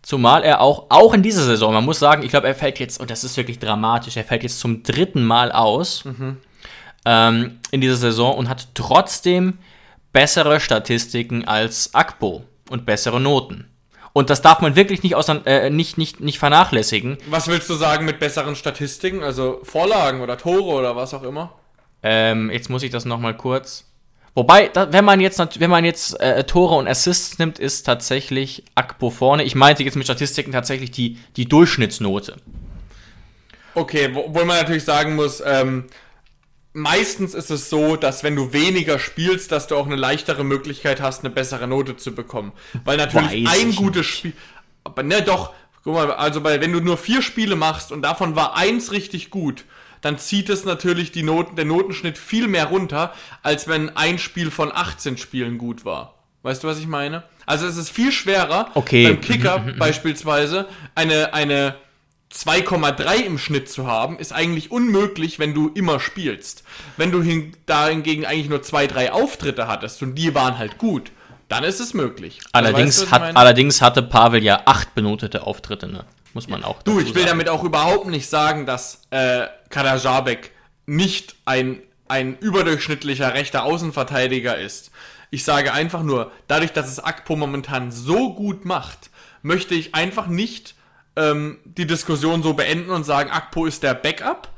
Zumal er auch, auch in dieser Saison, man muss sagen, ich glaube, er fällt jetzt, und das ist wirklich dramatisch, er fällt jetzt zum dritten Mal aus mhm. ähm, in dieser Saison und hat trotzdem bessere Statistiken als Akpo und bessere Noten. Und das darf man wirklich nicht, äh, nicht, nicht, nicht vernachlässigen. Was willst du sagen mit besseren Statistiken? Also Vorlagen oder Tore oder was auch immer? Ähm, jetzt muss ich das nochmal kurz. Wobei, da, wenn man jetzt, wenn man jetzt äh, Tore und Assists nimmt, ist tatsächlich Akpo vorne. Ich meinte jetzt mit Statistiken tatsächlich die, die Durchschnittsnote. Okay, obwohl man natürlich sagen muss, ähm, meistens ist es so, dass wenn du weniger spielst, dass du auch eine leichtere Möglichkeit hast, eine bessere Note zu bekommen. Weil natürlich Weiß ein gutes Spiel. Aber ne, doch, guck mal, also bei, wenn du nur vier Spiele machst und davon war eins richtig gut, dann zieht es natürlich die Noten, der Notenschnitt viel mehr runter, als wenn ein Spiel von 18 Spielen gut war. Weißt du, was ich meine? Also es ist viel schwerer, okay. beim Kicker beispielsweise eine, eine 2,3 im Schnitt zu haben, ist eigentlich unmöglich, wenn du immer spielst. Wenn du hin, da hingegen eigentlich nur zwei, drei Auftritte hattest und die waren halt gut, dann ist es möglich. Allerdings, weißt du, hat, allerdings hatte Pavel ja acht benotete Auftritte, ne? Muss man auch. Du, ich will sagen. damit auch überhaupt nicht sagen, dass äh, Kadajabek nicht ein, ein überdurchschnittlicher rechter Außenverteidiger ist. Ich sage einfach nur, dadurch, dass es Akpo momentan so gut macht, möchte ich einfach nicht ähm, die Diskussion so beenden und sagen, Akpo ist der Backup.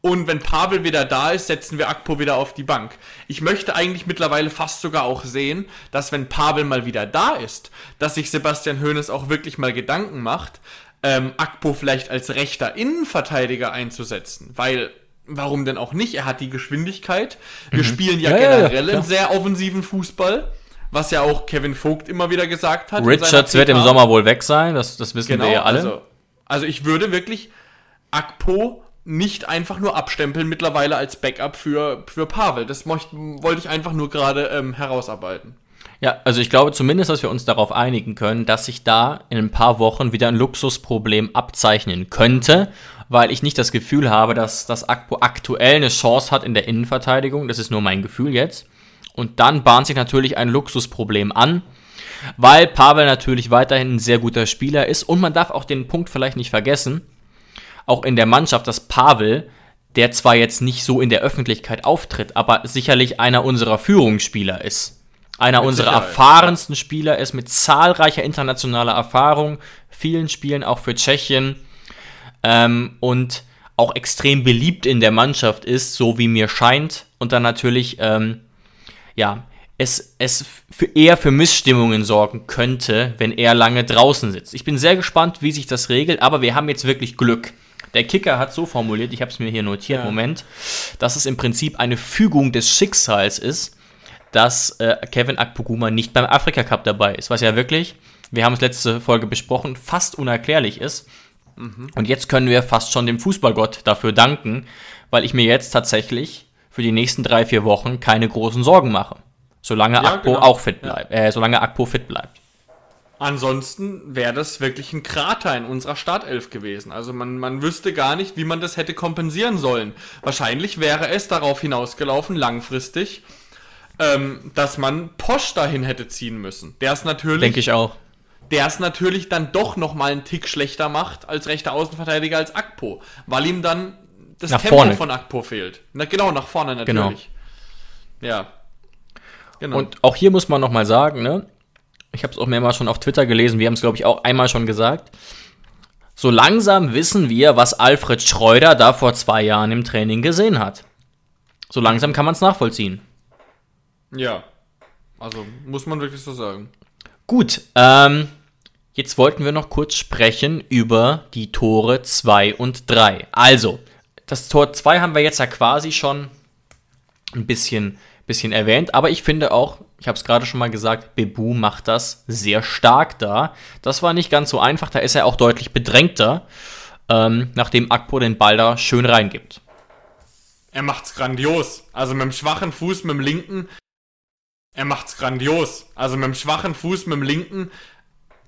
Und wenn Pavel wieder da ist, setzen wir Akpo wieder auf die Bank. Ich möchte eigentlich mittlerweile fast sogar auch sehen, dass wenn Pavel mal wieder da ist, dass sich Sebastian Hoeneß auch wirklich mal Gedanken macht, ähm, Akpo vielleicht als rechter Innenverteidiger einzusetzen. Weil, warum denn auch nicht? Er hat die Geschwindigkeit. Wir mhm. spielen ja, ja generell ja, einen sehr offensiven Fußball was ja auch Kevin Vogt immer wieder gesagt hat. Richards wird im Sommer wohl weg sein, das, das wissen genau, wir ja alle. Also, also ich würde wirklich Akpo nicht einfach nur abstempeln mittlerweile als Backup für, für Pavel. Das mocht, wollte ich einfach nur gerade ähm, herausarbeiten. Ja, also ich glaube zumindest, dass wir uns darauf einigen können, dass sich da in ein paar Wochen wieder ein Luxusproblem abzeichnen könnte, weil ich nicht das Gefühl habe, dass das Akpo aktuell eine Chance hat in der Innenverteidigung. Das ist nur mein Gefühl jetzt. Und dann bahnt sich natürlich ein Luxusproblem an, weil Pavel natürlich weiterhin ein sehr guter Spieler ist. Und man darf auch den Punkt vielleicht nicht vergessen, auch in der Mannschaft, dass Pavel, der zwar jetzt nicht so in der Öffentlichkeit auftritt, aber sicherlich einer unserer Führungsspieler ist. Einer mit unserer Sicherheit. erfahrensten Spieler ist mit zahlreicher internationaler Erfahrung, vielen Spielen auch für Tschechien ähm, und auch extrem beliebt in der Mannschaft ist, so wie mir scheint. Und dann natürlich ähm, ja, es, es für eher für Missstimmungen sorgen könnte, wenn er lange draußen sitzt. Ich bin sehr gespannt, wie sich das regelt, aber wir haben jetzt wirklich Glück. Der Kicker hat so formuliert, ich habe es mir hier notiert, ja. Moment, dass es im Prinzip eine Fügung des Schicksals ist, dass äh, Kevin Akpoguma nicht beim Afrika Cup dabei ist, was ja wirklich, wir haben es letzte Folge besprochen, fast unerklärlich ist. Mhm. Und jetzt können wir fast schon dem Fußballgott dafür danken, weil ich mir jetzt tatsächlich für die nächsten drei, vier Wochen keine großen Sorgen mache. Solange ja, Akpo genau. auch fit bleibt. Ja. Äh, solange Akpo fit bleibt. Ansonsten wäre das wirklich ein Krater in unserer Startelf gewesen. Also man, man wüsste gar nicht, wie man das hätte kompensieren sollen. Wahrscheinlich wäre es darauf hinausgelaufen, langfristig, ähm, dass man Posch dahin hätte ziehen müssen. Der ist natürlich. Denke ich auch. Der es natürlich dann doch nochmal einen Tick schlechter macht als rechter Außenverteidiger als Akpo. Weil ihm dann das Nach Tempo vorne. von Akpo fehlt. Na, genau, nach vorne natürlich. Ja. Genau. Und auch hier muss man nochmal sagen, ne? Ich habe es auch mehrmals schon auf Twitter gelesen, wir haben es, glaube ich, auch einmal schon gesagt. So langsam wissen wir, was Alfred Schreuder da vor zwei Jahren im Training gesehen hat. So langsam kann man es nachvollziehen. Ja. Also, muss man wirklich so sagen. Gut, ähm, jetzt wollten wir noch kurz sprechen über die Tore 2 und 3. Also, das Tor 2 haben wir jetzt ja quasi schon ein bisschen, bisschen erwähnt, aber ich finde auch, ich habe es gerade schon mal gesagt, Bebu macht das sehr stark da. Das war nicht ganz so einfach, da ist er auch deutlich bedrängter, ähm, nachdem Akpo den Ball da schön reingibt. Er macht's grandios. Also mit dem schwachen Fuß, mit dem linken. Er macht's grandios. Also mit dem schwachen Fuß, mit dem linken.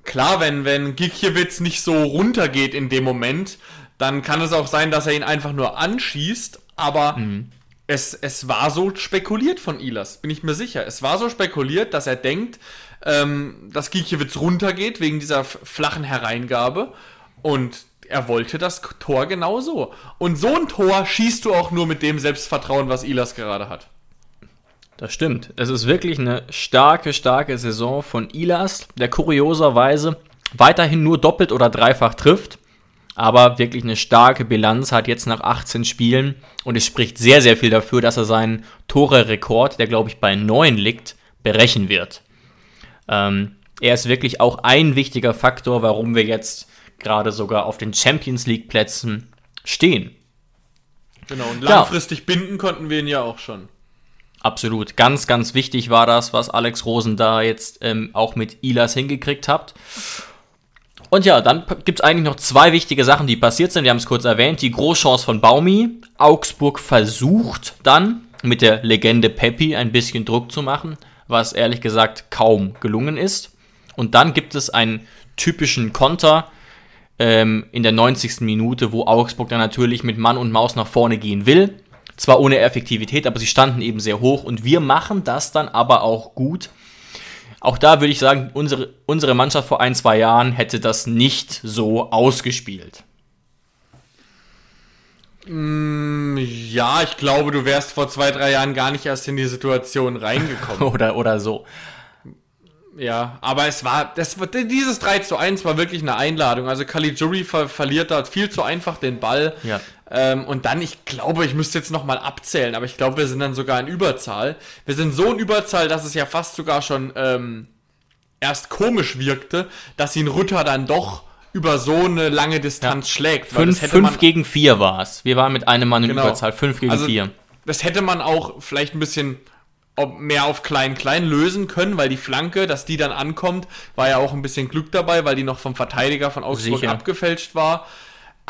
Klar, wenn, wenn Gikiewicz nicht so runtergeht in dem Moment, dann kann es auch sein, dass er ihn einfach nur anschießt. Aber es, es war so spekuliert von Ilas, bin ich mir sicher. Es war so spekuliert, dass er denkt, ähm, dass Gikiewicz runtergeht wegen dieser flachen Hereingabe. Und er wollte das Tor genauso. Und so ein Tor schießt du auch nur mit dem Selbstvertrauen, was Ilas gerade hat. Das stimmt. Es ist wirklich eine starke, starke Saison von Ilas, der kurioserweise weiterhin nur doppelt oder dreifach trifft, aber wirklich eine starke Bilanz hat jetzt nach 18 Spielen und es spricht sehr, sehr viel dafür, dass er seinen Tore-Rekord, der glaube ich bei 9 liegt, brechen wird. Ähm, er ist wirklich auch ein wichtiger Faktor, warum wir jetzt gerade sogar auf den Champions League Plätzen stehen. Genau, und Ja. langfristig binden konnten wir ihn ja auch schon. Absolut. Ganz, ganz wichtig war das, was Alex Rosen da jetzt ähm, auch mit Ilas hingekriegt hat. Und ja, dann gibt es eigentlich noch zwei wichtige Sachen, die passiert sind. Wir haben es kurz erwähnt. Die Großchance von Baumi. Augsburg versucht dann mit der Legende Peppi ein bisschen Druck zu machen, was ehrlich gesagt kaum gelungen ist. Und dann gibt es einen typischen Konter ähm, in der 90. Minute, wo Augsburg dann natürlich mit Mann und Maus nach vorne gehen will. Zwar ohne Effektivität, aber sie standen eben sehr hoch und wir machen das dann aber auch gut. Auch da würde ich sagen, unsere, unsere Mannschaft vor ein, zwei Jahren hätte das nicht so ausgespielt. Ja, ich glaube, du wärst vor zwei, drei Jahren gar nicht erst in die Situation reingekommen. Oder, oder so. ja, aber es war, das, war- dieses 3 zu 1 war wirklich eine Einladung. Also Caligiuri ver verliert da viel zu einfach den Ball. Ja. Ähm, und dann, ich glaube, ich müsste jetzt nochmal abzählen, aber ich glaube, wir sind dann sogar in Überzahl. Wir sind so in Überzahl, dass es ja fast sogar schon ähm, erst komisch wirkte, dass ihn Rutter dann doch über so eine lange Distanz schlägt. weil Fünf, fünf gegen vier war es. Wir waren mit einem Mann in Genau. Überzahl. Fünf gegen Also, vier. Das hätte man auch vielleicht ein bisschen mehr auf klein-klein lösen können, weil die Flanke, dass die dann ankommt, war ja auch ein bisschen Glück dabei, weil die noch vom Verteidiger von Augsburg Sicher. abgefälscht war.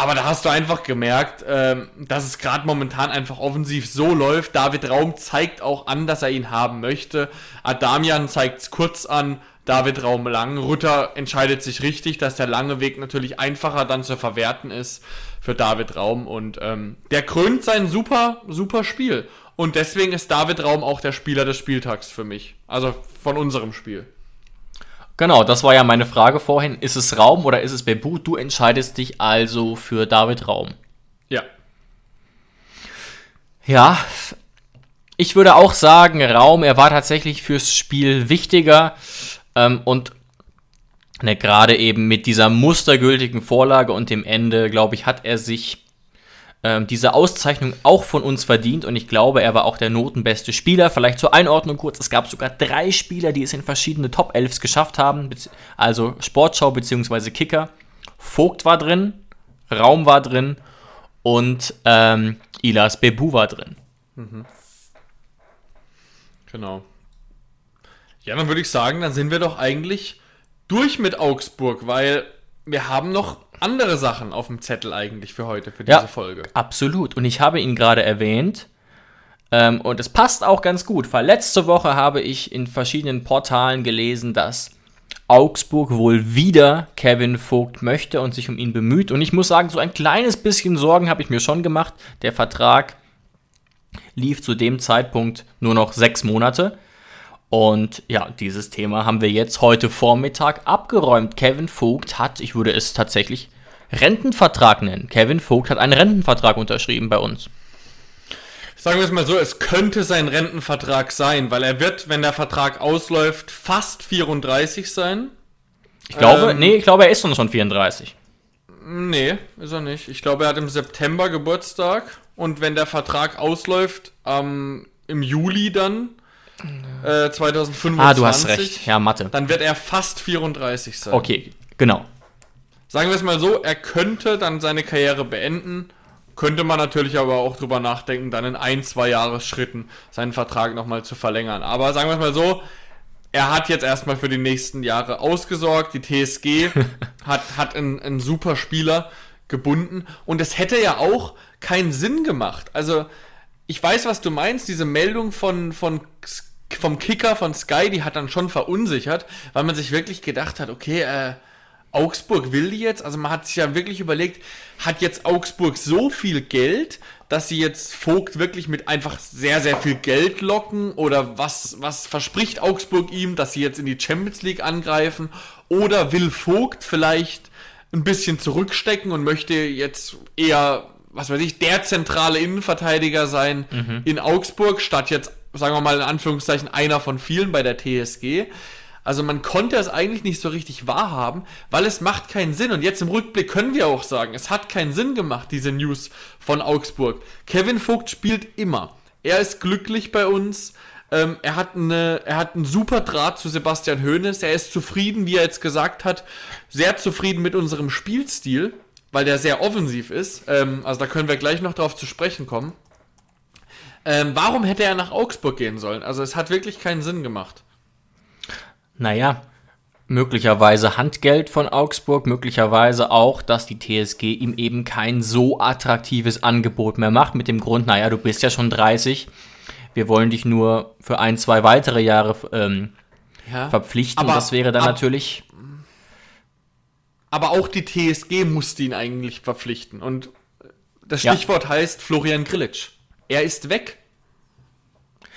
Aber da hast du einfach gemerkt, ähm, dass es gerade momentan einfach offensiv so läuft. David Raum zeigt auch an, dass er ihn haben möchte. Adamian zeigt es kurz an, David Raum lang. Rutter entscheidet sich richtig, dass der lange Weg natürlich einfacher dann zu verwerten ist für David Raum. Und ähm, der krönt sein super, super Spiel. Und deswegen ist David Raum auch der Spieler des Spieltags für mich. Also von unserem Spiel. Genau, das war ja meine Frage vorhin. Ist es Raum oder ist es Bebu? Du entscheidest dich also für David Raum. Ja. Ja, ich würde auch sagen, Raum, er war tatsächlich fürs Spiel wichtiger ähm, und ne, gerade eben mit dieser mustergültigen Vorlage und dem Ende, glaube ich, hat er sich ähm, diese Auszeichnung auch von uns verdient und ich glaube, er war auch der notenbeste Spieler. Vielleicht zur Einordnung kurz, es gab sogar drei Spieler, die es in verschiedene Top 11 geschafft haben, also Sportschau bzw. Kicker. Vogt war drin, Raum war drin und ähm, Ilas Bebu war drin. Genau. Ja, dann würde ich sagen, dann sind wir doch eigentlich durch mit Augsburg, weil wir haben noch andere Sachen auf dem Zettel eigentlich für heute, für diese Ja. Folge. Absolut. Und ich habe ihn gerade erwähnt. Ähm, und es passt auch ganz gut, weil letzte Woche habe ich in verschiedenen Portalen gelesen, dass Augsburg wohl wieder Kevin Vogt möchte und sich um ihn bemüht. Und ich muss sagen, so ein kleines bisschen Sorgen habe ich mir schon gemacht. Der Vertrag lief zu dem Zeitpunkt nur noch sechs Monate. Und ja, dieses Thema haben wir jetzt heute Vormittag abgeräumt. Kevin Vogt hat, ich würde es tatsächlich Rentenvertrag nennen. Kevin Vogt hat einen Rentenvertrag unterschrieben bei uns. Sagen wir es mal so, es könnte sein Rentenvertrag sein, weil er wird, wenn der Vertrag ausläuft, fast 34 sein. Ich glaube, ähm, nee, ich glaube, er ist schon 34. Nee, ist er nicht. Ich glaube, er hat im September Geburtstag und wenn der Vertrag ausläuft, ähm, im Juli dann, äh, 2025. Ah, du hast recht. Ja, Mathe. Dann wird er fast 34 sein. Okay, genau. Sagen wir es mal so, er könnte dann seine Karriere beenden könnte man natürlich aber auch drüber nachdenken, dann in ein, zwei Jahresschritten seinen Vertrag nochmal zu verlängern. Aber sagen wir es mal so, er hat jetzt erstmal für die nächsten Jahre ausgesorgt. Die TSG hat, hat einen, einen super Spieler gebunden. Und es hätte ja auch keinen Sinn gemacht. Also, ich weiß, was du meinst. Diese Meldung von, von, vom Kicker von Sky, die hat dann schon verunsichert, weil man sich wirklich gedacht hat, okay, äh, Augsburg will die jetzt, also man hat sich ja wirklich überlegt, hat jetzt Augsburg so viel Geld, dass sie jetzt Vogt wirklich mit einfach sehr, sehr viel Geld locken? Oder was, was verspricht Augsburg ihm, dass sie jetzt in die Champions League angreifen? Oder will Vogt vielleicht ein bisschen zurückstecken und möchte jetzt eher, was weiß ich, der zentrale Innenverteidiger sein mhm. in Augsburg, statt jetzt, sagen wir mal in Anführungszeichen, einer von vielen bei der TSG? Also man konnte es eigentlich nicht so richtig wahrhaben, weil es macht keinen Sinn. Und jetzt im Rückblick können wir auch sagen, es hat keinen Sinn gemacht, diese News von Augsburg. Kevin Vogt spielt immer. Er ist glücklich bei uns. Ähm, er, hat eine, er hat einen super Draht zu Sebastian Hoeneß. Er ist zufrieden, wie er jetzt gesagt hat, sehr zufrieden mit unserem Spielstil, weil der sehr offensiv ist. Ähm, also da können wir gleich noch drauf zu sprechen kommen. Ähm, warum hätte er nach Augsburg gehen sollen? Also es hat wirklich keinen Sinn gemacht naja, möglicherweise Handgeld von Augsburg, möglicherweise auch, dass die TSG ihm eben kein so attraktives Angebot mehr macht, mit dem Grund, naja, du bist ja schon 30, wir wollen dich nur für ein, zwei weitere Jahre ähm, ja, verpflichten. Aber, das wäre dann ab, natürlich. Aber auch die TSG musste ihn eigentlich verpflichten. Und das Stichwort ja. heißt Florian Grillitsch. Er ist weg.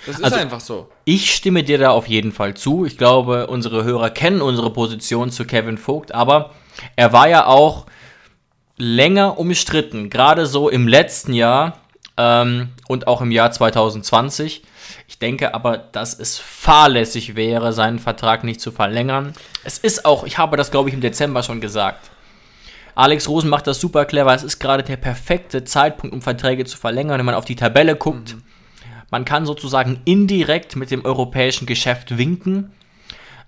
Das ist also, einfach so. Ich stimme dir da auf jeden Fall zu. Ich glaube, unsere Hörer kennen unsere Position zu Kevin Vogt, aber er war ja auch länger umstritten, gerade so im letzten Jahr ähm, und auch im Jahr 2020. Ich denke aber, dass es fahrlässig wäre, seinen Vertrag nicht zu verlängern. Es ist auch, ich habe das glaube ich im Dezember schon gesagt. Alex Rosen macht das super clever. Es ist gerade der perfekte Zeitpunkt, um Verträge zu verlängern. Wenn man auf die Tabelle guckt, mhm. Man kann sozusagen indirekt mit dem europäischen Geschäft winken.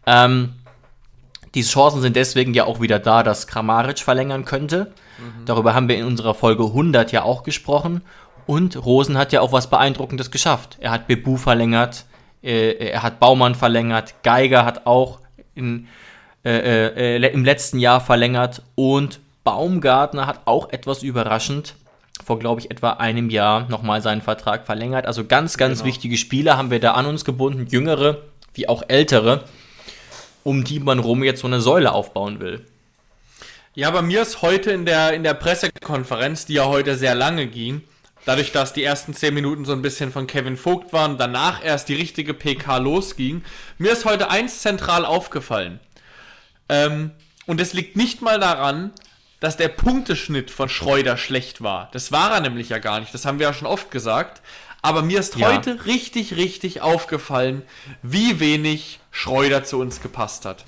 Ähm, die Chancen sind deswegen ja auch wieder da, dass Kramaric verlängern könnte. Mhm. Darüber haben wir in unserer Folge 100 ja auch gesprochen. Und Rosen hat ja auch was Beeindruckendes geschafft. Er hat Bebu verlängert, äh, er hat Baumann verlängert, Geiger hat auch in, äh, äh, im letzten Jahr verlängert und Baumgartner hat auch etwas überraschend vor, glaube ich, etwa einem Jahr nochmal seinen Vertrag verlängert. Also ganz, ganz genau. wichtige Spieler haben wir da an uns gebunden, jüngere wie auch ältere, um die man rum jetzt so eine Säule aufbauen will. Ja, bei mir ist heute in der, in der Pressekonferenz, die ja heute sehr lange ging, dadurch, dass die ersten zehn Minuten so ein bisschen von Kevin Vogt waren, danach erst die richtige PK losging, mir ist heute eins zentral aufgefallen. Ähm, und es liegt nicht mal daran, dass der Punkteschnitt von Schreuder schlecht war. Das war er nämlich ja gar nicht. Das haben wir ja schon oft gesagt. Aber mir ist ja. heute richtig, richtig aufgefallen, wie wenig Schreuder zu uns gepasst hat.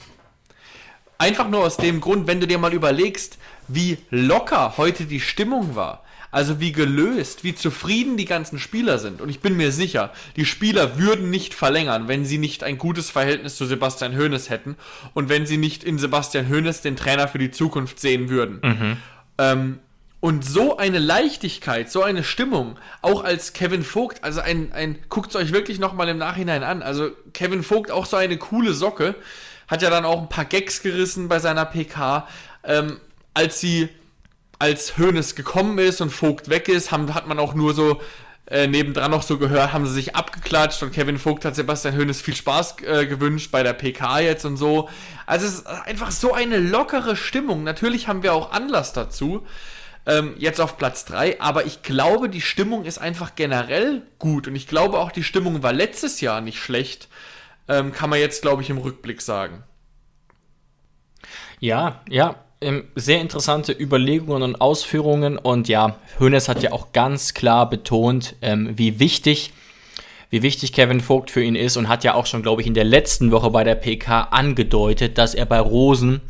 Einfach nur aus dem Grund, wenn du dir mal überlegst, wie locker heute die Stimmung war. Also wie gelöst, wie zufrieden die ganzen Spieler sind. Und ich bin mir sicher, die Spieler würden nicht verlängern, wenn sie nicht ein gutes Verhältnis zu Sebastian Hoeneß hätten und wenn sie nicht in Sebastian Hoeneß den Trainer für die Zukunft sehen würden. Mhm. Ähm, und so eine Leichtigkeit, so eine Stimmung, auch als Kevin Vogt, also ein, ein guckt es euch wirklich nochmal im Nachhinein an. Also Kevin Vogt auch so eine coole Socke, hat ja dann auch ein paar Gags gerissen bei seiner PK, ähm, als sie als Hoeneß gekommen ist und Vogt weg ist, haben, hat man auch nur so äh, nebendran noch so gehört, haben sie sich abgeklatscht und Kevin Vogt hat Sebastian Hoeneß viel Spaß äh, gewünscht bei der PK jetzt und so. Also es ist einfach so eine lockere Stimmung. Natürlich haben wir auch Anlass dazu. Ähm, jetzt auf Platz 3, aber ich glaube, die Stimmung ist einfach generell gut und ich glaube auch, die Stimmung war letztes Jahr nicht schlecht. Ähm, kann man jetzt, glaube ich, im Rückblick sagen. Ja, ja, sehr interessante Überlegungen und Ausführungen. Und ja, Hönes hat ja auch ganz klar betont, ähm, wie wichtig wie wichtig Kevin Vogt für ihn ist und hat ja auch schon, glaube ich, in der letzten Woche bei der PK angedeutet, dass er bei Rosen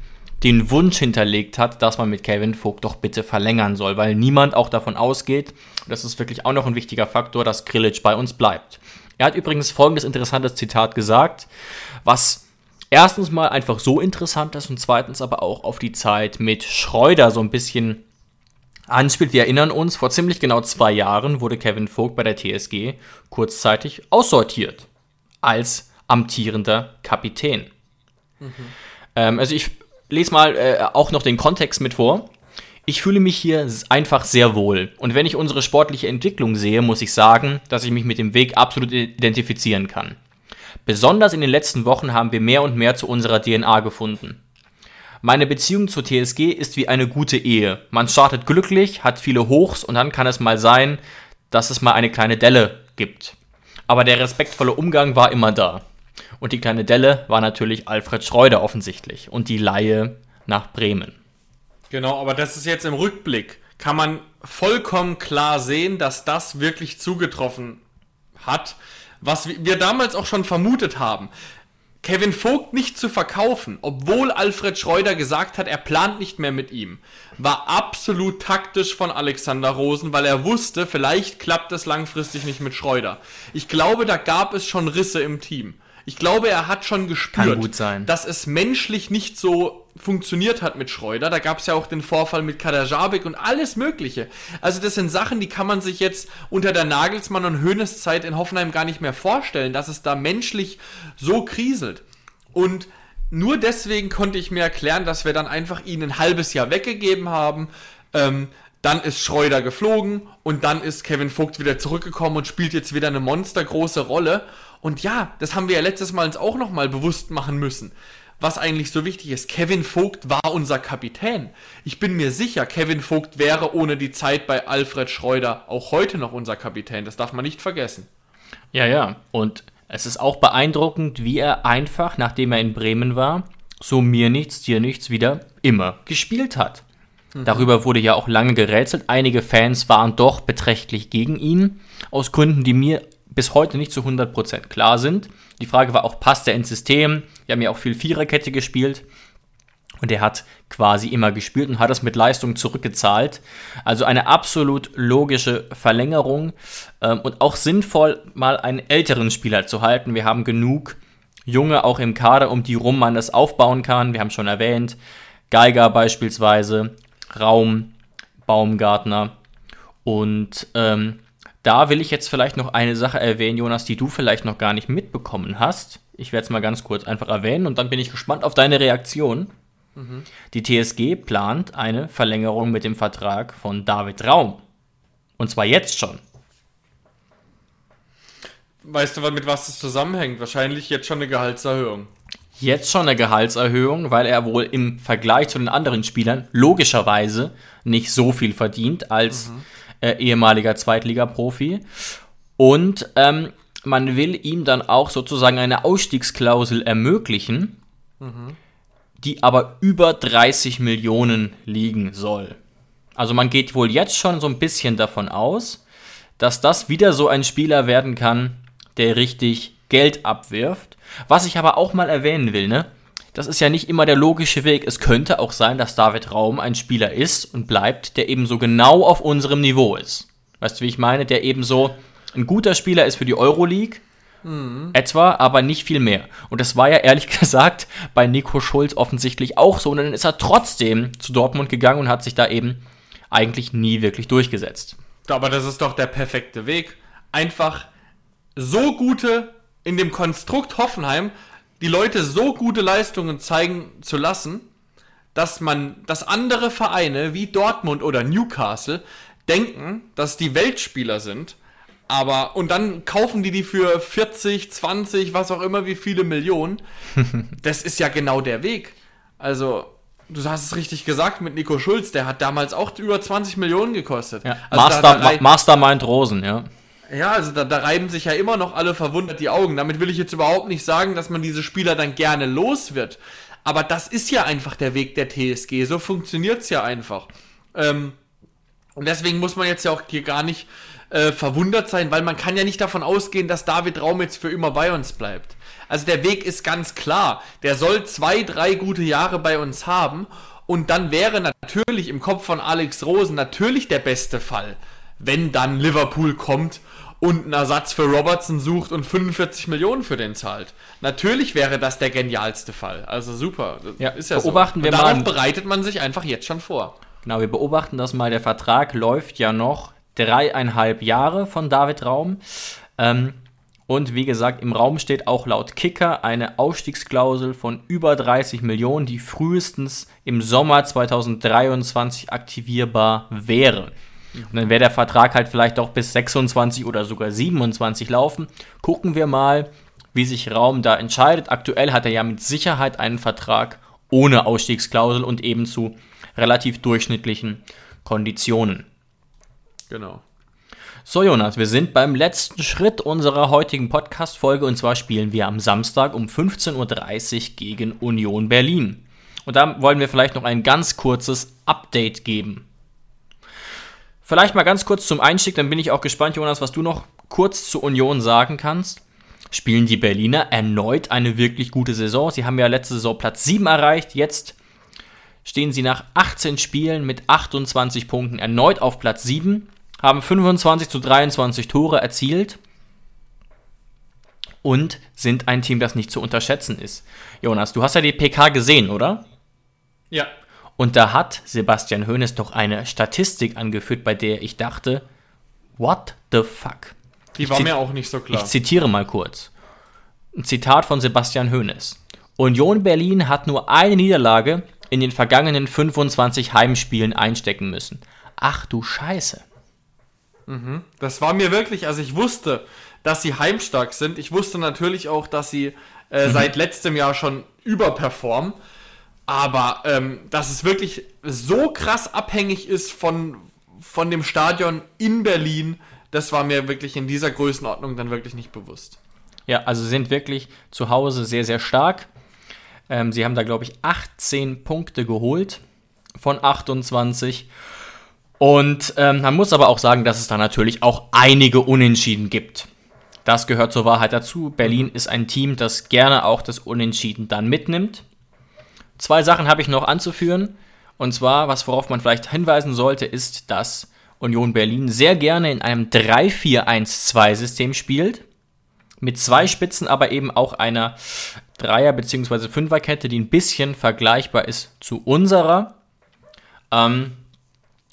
den Wunsch hinterlegt hat, dass man mit Kevin Vogt doch bitte verlängern soll, weil niemand auch davon ausgeht, das ist wirklich auch noch ein wichtiger Faktor, dass Grilic bei uns bleibt. Er hat übrigens folgendes interessantes Zitat gesagt, was erstens mal einfach so interessant ist und zweitens aber auch auf die Zeit mit Schreuder so ein bisschen anspielt. Wir erinnern uns, vor ziemlich genau zwei Jahren wurde Kevin Vogt bei der TSG kurzzeitig aussortiert als amtierender Kapitän. Mhm. Ähm, also ich lese mal äh, auch noch den Kontext mit vor. Ich fühle mich hier einfach sehr wohl. Und wenn ich unsere sportliche Entwicklung sehe, muss ich sagen, dass ich mich mit dem Weg absolut identifizieren kann. Besonders in den letzten Wochen haben wir mehr und mehr zu unserer DNA gefunden. Meine Beziehung zur TSG ist wie eine gute Ehe. Man startet glücklich, hat viele Hochs und dann kann es mal sein, dass es mal eine kleine Delle gibt. Aber der respektvolle Umgang war immer da. Und die kleine Delle war natürlich Alfred Schreuder offensichtlich und die Laie nach Bremen. Genau, aber das ist jetzt im Rückblick. Kann man vollkommen klar sehen, dass das wirklich zugetroffen hat, was wir damals auch schon vermutet haben. Kevin Vogt nicht zu verkaufen, obwohl Alfred Schreuder gesagt hat, er plant nicht mehr mit ihm, war absolut taktisch von Alexander Rosen, weil er wusste, vielleicht klappt es langfristig nicht mit Schreuder. Ich glaube, da gab es schon Risse im Team. Ich glaube, er hat schon gespürt, dass es menschlich nicht so funktioniert hat mit Schreuder. Da gab es ja auch den Vorfall mit Kadajabek und alles Mögliche. Also das sind Sachen, die kann man sich jetzt unter der Nagelsmann und Höhnes Zeit in Hoffenheim gar nicht mehr vorstellen, dass es da menschlich so kriselt. Und nur deswegen konnte ich mir erklären, dass wir dann einfach ihn ein halbes Jahr weggegeben haben. Ähm, dann ist Schreuder geflogen und dann ist Kevin Vogt wieder zurückgekommen und spielt jetzt wieder eine monstergroße Rolle. Und ja, das haben wir ja letztes Mal uns auch nochmal bewusst machen müssen. Was eigentlich so wichtig ist, Kevin Vogt war unser Kapitän. Ich bin mir sicher, Kevin Vogt wäre ohne die Zeit bei Alfred Schreuder auch heute noch unser Kapitän. Das darf man nicht vergessen. Ja, ja. Und es ist auch beeindruckend, wie er einfach, nachdem er in Bremen war, so mir nichts, dir nichts wieder immer gespielt hat. Mhm. Darüber wurde ja auch lange gerätselt. Einige Fans waren doch beträchtlich gegen ihn, aus Gründen, die mir bis heute nicht zu 100% klar sind. Die Frage war auch, passt er ins System? Wir haben ja auch viel Viererkette gespielt. Und er hat quasi immer gespielt und hat es mit Leistung zurückgezahlt. Also eine absolut logische Verlängerung ähm, und auch sinnvoll, mal einen älteren Spieler zu halten. Wir haben genug Junge auch im Kader, um die rum man das aufbauen kann. Wir haben schon erwähnt, Geiger beispielsweise, Raum, Baumgartner. Und ähm, da will ich jetzt vielleicht noch eine Sache erwähnen, Jonas, die du vielleicht noch gar nicht mitbekommen hast. Ich werde es mal ganz kurz einfach erwähnen und dann bin ich gespannt auf deine Reaktion. Mhm. Die TSG plant eine Verlängerung mit dem Vertrag von David Raum. Und zwar jetzt schon. Weißt du, mit was das zusammenhängt? Wahrscheinlich jetzt schon eine Gehaltserhöhung. Jetzt schon eine Gehaltserhöhung, weil er wohl im Vergleich zu den anderen Spielern logischerweise nicht so viel verdient als mhm äh, ehemaliger Zweitligaprofi. Und ähm, man will ihm dann auch sozusagen eine Ausstiegsklausel ermöglichen, mhm. die aber über 30 Millionen liegen soll. Also man geht wohl jetzt schon so ein bisschen davon aus, dass das wieder so ein Spieler werden kann, der richtig Geld abwirft. Was ich aber auch mal erwähnen will, ne? das ist ja nicht immer der logische Weg. Es könnte auch sein, dass David Raum ein Spieler ist und bleibt, der eben so genau auf unserem Niveau ist. Weißt du, wie ich meine? Der eben so ein guter Spieler ist für die Euroleague, mhm. etwa, aber nicht viel mehr. Und das war ja ehrlich gesagt bei Nico Schulz offensichtlich auch so. Und dann ist er trotzdem zu Dortmund gegangen und hat sich da eben eigentlich nie wirklich durchgesetzt. Aber das ist doch der perfekte Weg. Einfach so gute in dem Konstrukt Hoffenheim die Leute so gute Leistungen zeigen zu lassen, dass man, dass andere Vereine wie Dortmund oder Newcastle denken, dass die Weltspieler sind, aber und dann kaufen die die für 40, 20, was auch immer, wie viele Millionen. das ist ja genau der Weg. Also du hast es richtig gesagt mit Nico Schulz, der hat damals auch über 20 Millionen gekostet. Ja. Also Master, da Mastermind Rosen, ja. Ja, also da, da reiben sich ja immer noch alle verwundert die Augen. Damit will ich jetzt überhaupt nicht sagen, dass man diese Spieler dann gerne los wird. Aber das ist ja einfach der Weg der TSG. So funktioniert es ja einfach. Ähm, und deswegen muss man jetzt ja auch hier gar nicht äh, verwundert sein, weil man kann ja nicht davon ausgehen, dass David Raum jetzt für immer bei uns bleibt. Also der Weg ist ganz klar. Der soll zwei, drei gute Jahre bei uns haben und dann wäre natürlich im Kopf von Alex Rosen natürlich der beste Fall, wenn dann Liverpool kommt und einen Ersatz für Robertson sucht und 45 Millionen für den zahlt. Natürlich wäre das der genialste Fall. Also super. Ja, ist ja beobachten so. wir darauf mal. bereitet man sich einfach jetzt schon vor. Genau, wir beobachten das mal. Der Vertrag läuft ja noch dreieinhalb Jahre von David Raum. Ähm, und wie gesagt, im Raum steht auch laut Kicker eine Ausstiegsklausel von über 30 Millionen, die frühestens im Sommer 2023 aktivierbar wäre. Und dann wäre der Vertrag halt vielleicht auch bis 26 oder sogar 27 laufen. Gucken wir mal, wie sich Raum da entscheidet. Aktuell hat er ja mit Sicherheit einen Vertrag ohne Ausstiegsklausel und eben zu relativ durchschnittlichen Konditionen. Genau. So, Jonas, wir sind beim letzten Schritt unserer heutigen Podcast-Folge und zwar spielen wir am Samstag um 15.30 Uhr gegen Union Berlin. Und da wollen wir vielleicht noch ein ganz kurzes Update geben. Vielleicht mal ganz kurz zum Einstieg, dann bin ich auch gespannt, Jonas, was du noch kurz zu Union sagen kannst. Spielen die Berliner erneut eine wirklich gute Saison? Sie haben ja letzte Saison Platz 7 erreicht, jetzt stehen sie nach 18 Spielen mit 28 Punkten erneut auf Platz 7 haben 25 zu 23 Tore erzielt und sind ein Team, das nicht zu unterschätzen ist. Jonas, du hast ja die PK gesehen, oder? Ja. Und da hat Sebastian Hoeneß doch eine Statistik angeführt, bei der ich dachte, what the fuck? Die ich war mir auch nicht so klar. Ich zitiere mal kurz. Ein Zitat von Sebastian Hoeneß. Union Berlin hat nur eine Niederlage in den vergangenen 25 Heimspielen einstecken müssen. Ach du Scheiße. Mhm. Das war mir wirklich, also ich wusste, dass sie heimstark sind. Ich wusste natürlich auch, dass sie äh, mhm. seit letztem Jahr schon überperformen. Aber ähm, dass es wirklich so krass abhängig ist von, von dem Stadion in Berlin, das war mir wirklich in dieser Größenordnung dann wirklich nicht bewusst. Ja, also sind wirklich zu Hause sehr, sehr stark. Ähm, sie haben da, glaube ich, 18 Punkte geholt von 28. Und ähm, man muss aber auch sagen, dass es da natürlich auch einige Unentschieden gibt. Das gehört zur Wahrheit dazu. Berlin ist ein Team, das gerne auch das Unentschieden dann mitnimmt. Zwei Sachen habe ich noch anzuführen. Und zwar, was worauf man vielleicht hinweisen sollte, ist, dass Union Berlin sehr gerne in einem 3-4-1-2-System spielt. Mit zwei Spitzen, aber eben auch einer Dreier- bzw. Fünferkette, die ein bisschen vergleichbar ist zu unserer. Ähm,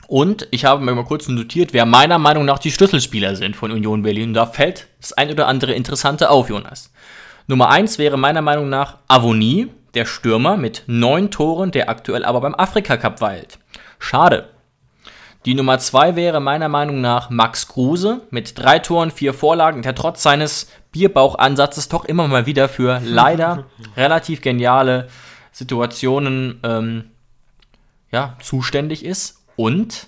und ich habe mir mal kurz notiert, wer meiner Meinung nach die Schlüsselspieler sind von Union Berlin. da fällt das ein oder andere Interessante auf, Jonas. Nummer 1 wäre meiner Meinung nach Avonie, der Stürmer mit neun Toren, der aktuell aber beim Afrika Cup weilt. Schade. Die Nummer 2 wäre meiner Meinung nach Max Kruse mit drei Toren, vier Vorlagen, der trotz seines Bierbauchansatzes doch immer mal wieder für leider relativ geniale Situationen ähm, ja, zuständig ist und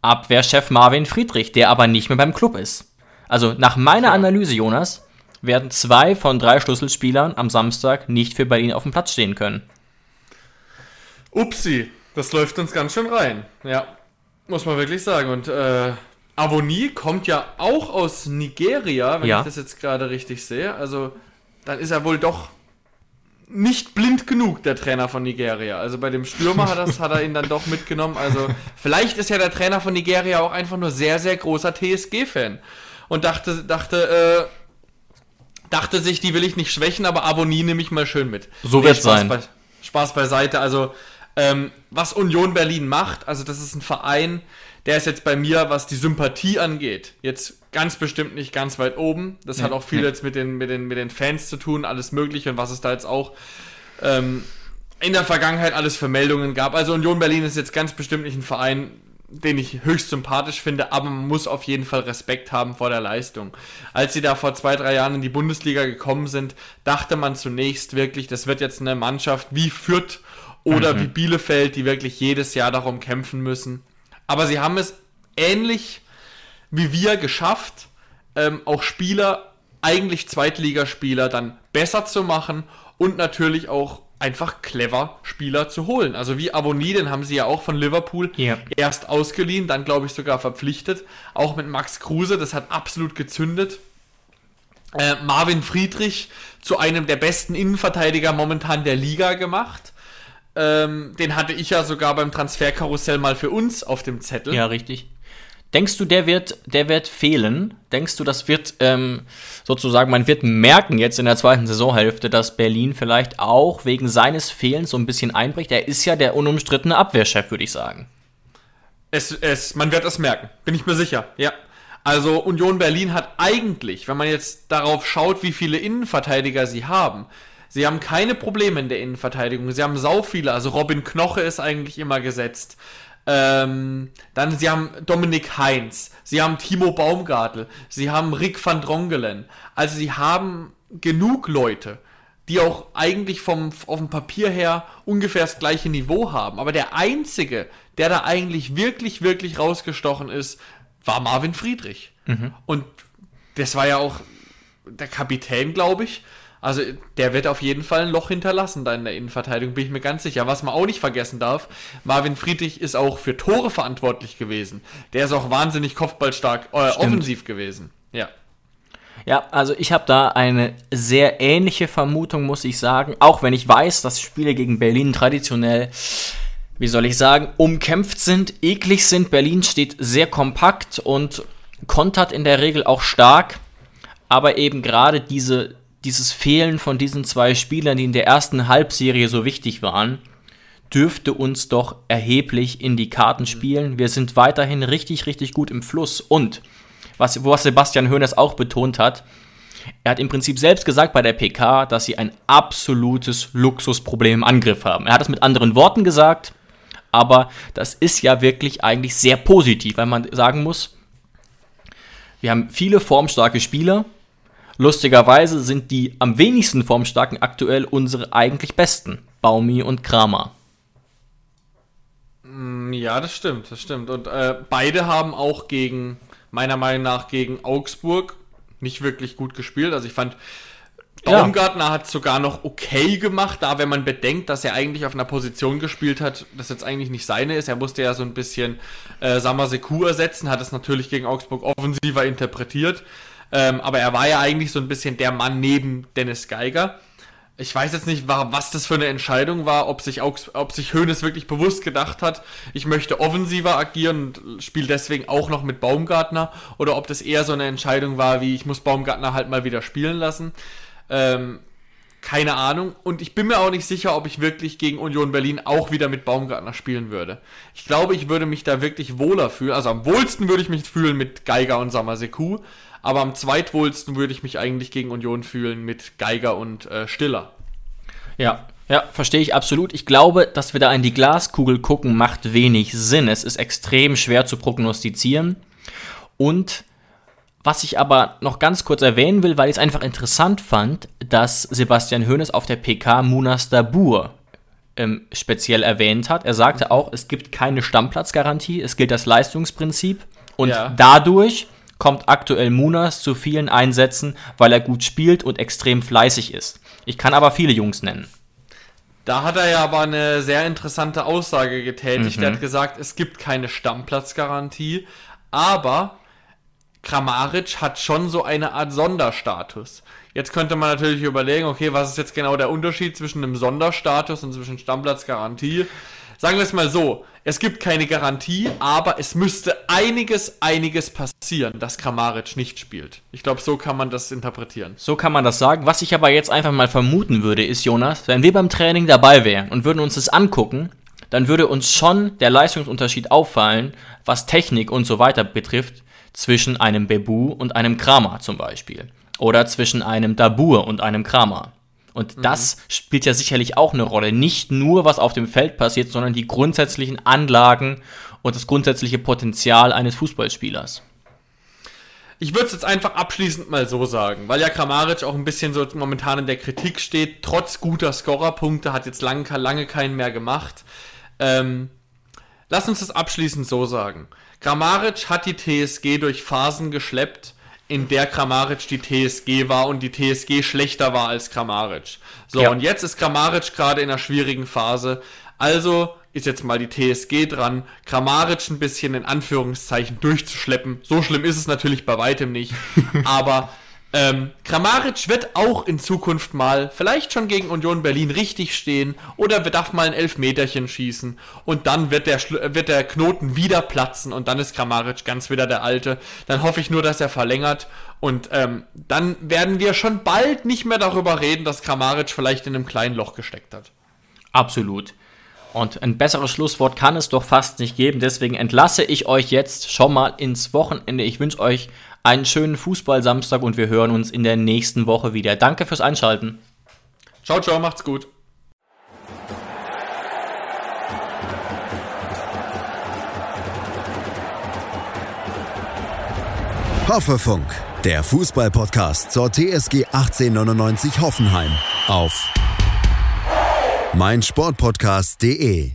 Abwehrchef Marvin Friedrich, der aber nicht mehr beim Club ist. Also nach meiner Analyse, Jonas, werden zwei von drei Schlüsselspielern am Samstag nicht für Berlin auf dem Platz stehen können. Upsi, das läuft uns ganz schön rein. Ja, muss man wirklich sagen. Und äh, Avoni kommt ja auch aus Nigeria, wenn ja. ich das jetzt gerade richtig sehe. Also dann ist er wohl doch nicht blind genug, der Trainer von Nigeria. Also bei dem Stürmer hat, das, hat er ihn dann doch mitgenommen. Also vielleicht ist ja der Trainer von Nigeria auch einfach nur sehr, sehr großer TSG-Fan. Und dachte, dachte, äh, dachte sich, die will ich nicht schwächen, aber Abonnie nehme ich mal schön mit. So nee, wird sein. Bei, Spaß beiseite. Also ähm, was Union Berlin macht, also das ist ein Verein, der ist jetzt bei mir, was die Sympathie angeht, jetzt ganz bestimmt nicht ganz weit oben. Das nee, hat auch viel nee. jetzt mit den, mit, den, mit den Fans zu tun, alles Mögliche und was es da jetzt auch ähm, in der Vergangenheit alles für Meldungen gab. Also Union Berlin ist jetzt ganz bestimmt nicht ein Verein, den ich höchst sympathisch finde, aber man muss auf jeden Fall Respekt haben vor der Leistung. Als sie da vor zwei, drei Jahren in die Bundesliga gekommen sind, dachte man zunächst wirklich, das wird jetzt eine Mannschaft wie Fürth oder mhm. wie Bielefeld, die wirklich jedes Jahr darum kämpfen müssen. Aber sie haben es ähnlich wie wir geschafft, ähm, auch Spieler, eigentlich Zweitligaspieler, dann besser zu machen und natürlich auch einfach clever, Spieler zu holen. Also wie Avoni, den haben sie ja auch von Liverpool Ja. erst ausgeliehen, dann glaube ich sogar verpflichtet. Auch mit Max Kruse, das hat absolut gezündet. Äh, Marvin Friedrich zu einem der besten Innenverteidiger momentan der Liga gemacht. Ähm, den hatte ich ja sogar beim Transferkarussell mal für uns auf dem Zettel. Ja, richtig. Denkst du, der wird, der wird fehlen? Denkst du, das wird ähm, sozusagen, man wird merken jetzt in der zweiten Saisonhälfte, dass Berlin vielleicht auch wegen seines Fehlens so ein bisschen einbricht? Er ist ja der unumstrittene Abwehrchef, würde ich sagen. Es, es, man wird es merken, bin ich mir sicher. Ja. Also Union Berlin hat eigentlich, wenn man jetzt darauf schaut, wie viele Innenverteidiger sie haben, sie haben keine Probleme in der Innenverteidigung. Sie haben sau viele. Also Robin Knoche ist eigentlich immer gesetzt. Ähm, dann sie haben Dominik Heinz, sie haben Timo Baumgartel, sie haben Rick van Drongelen. Also sie haben genug Leute, die auch eigentlich vom auf dem Papier her ungefähr das gleiche Niveau haben. Aber der einzige, der da eigentlich wirklich, wirklich rausgestochen ist, war Marvin Friedrich. Und das war ja auch der Kapitän, glaube ich. Also der wird auf jeden Fall ein Loch hinterlassen da in der Innenverteidigung, bin ich mir ganz sicher. Was man auch nicht vergessen darf, Marvin Friedrich ist auch für Tore verantwortlich gewesen. Der ist auch wahnsinnig kopfballstark, äh, offensiv gewesen. Ja. Ja, also ich habe da eine sehr ähnliche Vermutung, muss ich sagen. Auch wenn ich weiß, dass Spiele gegen Berlin traditionell, wie soll ich sagen, umkämpft sind, eklig sind. Berlin steht sehr kompakt und kontert in der Regel auch stark. Aber eben gerade diese, dieses Fehlen von diesen zwei Spielern, die in der ersten Halbserie so wichtig waren, dürfte uns doch erheblich in die Karten spielen. Wir sind weiterhin richtig, richtig gut im Fluss. Und was, was Sebastian Hoeneß auch betont hat, er hat im Prinzip selbst gesagt bei der PK, dass sie ein absolutes Luxusproblem im Angriff haben. Er hat es mit anderen Worten gesagt, aber das ist ja wirklich eigentlich sehr positiv, weil man sagen muss, wir haben viele formstarke Spieler. Lustigerweise sind die am wenigsten formstarken aktuell unsere eigentlich besten, Baumi und Kramer. Ja, das stimmt, das stimmt. Und äh, beide haben auch gegen, meiner Meinung nach, gegen Augsburg nicht wirklich gut gespielt. Also ich fand, Ja. Baumgartner hat sogar noch okay gemacht, da wenn man bedenkt, dass er eigentlich auf einer Position gespielt hat, das jetzt eigentlich nicht seine ist. Er musste ja so ein bisschen äh, Samaseku ersetzen, hat es natürlich gegen Augsburg offensiver interpretiert. Ähm, aber er war ja eigentlich so ein bisschen der Mann neben Dennis Geiger. Ich weiß jetzt nicht, wa- was das für eine Entscheidung war, ob sich, ob sich Hoeneß wirklich bewusst gedacht hat, ich möchte offensiver agieren und spiele deswegen auch noch mit Baumgartner, oder ob das eher so eine Entscheidung war, wie ich muss Baumgartner halt mal wieder spielen lassen. Ähm, keine Ahnung. Und ich bin mir auch nicht sicher, ob ich wirklich gegen Union Berlin auch wieder mit Baumgartner spielen würde. Ich glaube, ich würde mich da wirklich wohler fühlen. Also am wohlsten würde ich mich fühlen mit Geiger und Samaseku. Aber am zweitwohlsten würde ich mich eigentlich gegen Union fühlen mit Geiger und äh, Stiller. Ja, ja, verstehe ich absolut. Ich glaube, dass wir da in die Glaskugel gucken, macht wenig Sinn. Es ist extrem schwer zu prognostizieren. Und was ich aber noch ganz kurz erwähnen will, weil ich es einfach interessant fand, dass Sebastian Hoeneß auf der PK Munas Dabur ähm, speziell erwähnt hat. Er sagte auch, es gibt keine Stammplatzgarantie, es gilt das Leistungsprinzip. Und Ja. dadurch kommt aktuell Munas zu vielen Einsätzen, weil er gut spielt und extrem fleißig ist. Ich kann aber viele Jungs nennen. Da hat er ja aber eine sehr interessante Aussage getätigt. Er hat gesagt, es gibt keine Stammplatzgarantie, aber Kramaric hat schon so eine Art Sonderstatus. Jetzt könnte man natürlich überlegen, okay, was ist jetzt genau der Unterschied zwischen einem Sonderstatus und zwischen Stammplatzgarantie? Sagen wir es mal so, es gibt keine Garantie, aber es müsste einiges, einiges passieren, dass Kramaric nicht spielt. Ich glaube, so kann man das interpretieren. So kann man das sagen. Was ich aber jetzt einfach mal vermuten würde, ist, Jonas, wenn wir beim Training dabei wären und würden uns das angucken, dann würde uns schon der Leistungsunterschied auffallen, was Technik und so weiter betrifft, zwischen einem Bebu und einem Kramer zum Beispiel. Oder zwischen einem Dabur und einem Kramer. Und das spielt ja sicherlich auch eine Rolle. Nicht nur, was auf dem Feld passiert, sondern die grundsätzlichen Anlagen und das grundsätzliche Potenzial eines Fußballspielers. Ich würde es jetzt einfach abschließend mal so sagen, weil ja Kramaric auch ein bisschen so momentan in der Kritik steht, trotz guter Scorerpunkte, hat jetzt lange, lange keinen mehr gemacht. Ähm, lass uns das abschließend so sagen. Kramaric hat die TSG durch Phasen geschleppt, in der Kramaric die TSG war und die TSG schlechter war als Kramaric. So, Ja. und jetzt ist Kramaric gerade in einer schwierigen Phase. Also ist jetzt mal die TSG dran, Kramaric ein bisschen in Anführungszeichen durchzuschleppen. So schlimm ist es natürlich bei weitem nicht. aber ähm, Kramaric wird auch in Zukunft mal, vielleicht schon gegen Union Berlin richtig stehen oder darf mal ein Elfmeterchen schießen und dann wird der, wird der Knoten wieder platzen und dann ist Kramaric ganz wieder der Alte. Dann hoffe ich nur, dass er verlängert und ähm, dann werden wir schon bald nicht mehr darüber reden, dass Kramaric vielleicht in einem kleinen Loch gesteckt hat. Absolut. Und ein besseres Schlusswort kann es doch fast nicht geben. Deswegen entlasse ich euch jetzt schon mal ins Wochenende. Ich wünsche euch einen schönen Fußball-Samstag und wir hören uns in der nächsten Woche wieder. Danke fürs Einschalten. Ciao, ciao, macht's gut. Hoffefunk, der Fußball-Podcast zur TSG 1899 Hoffenheim auf meinsportpodcast.de.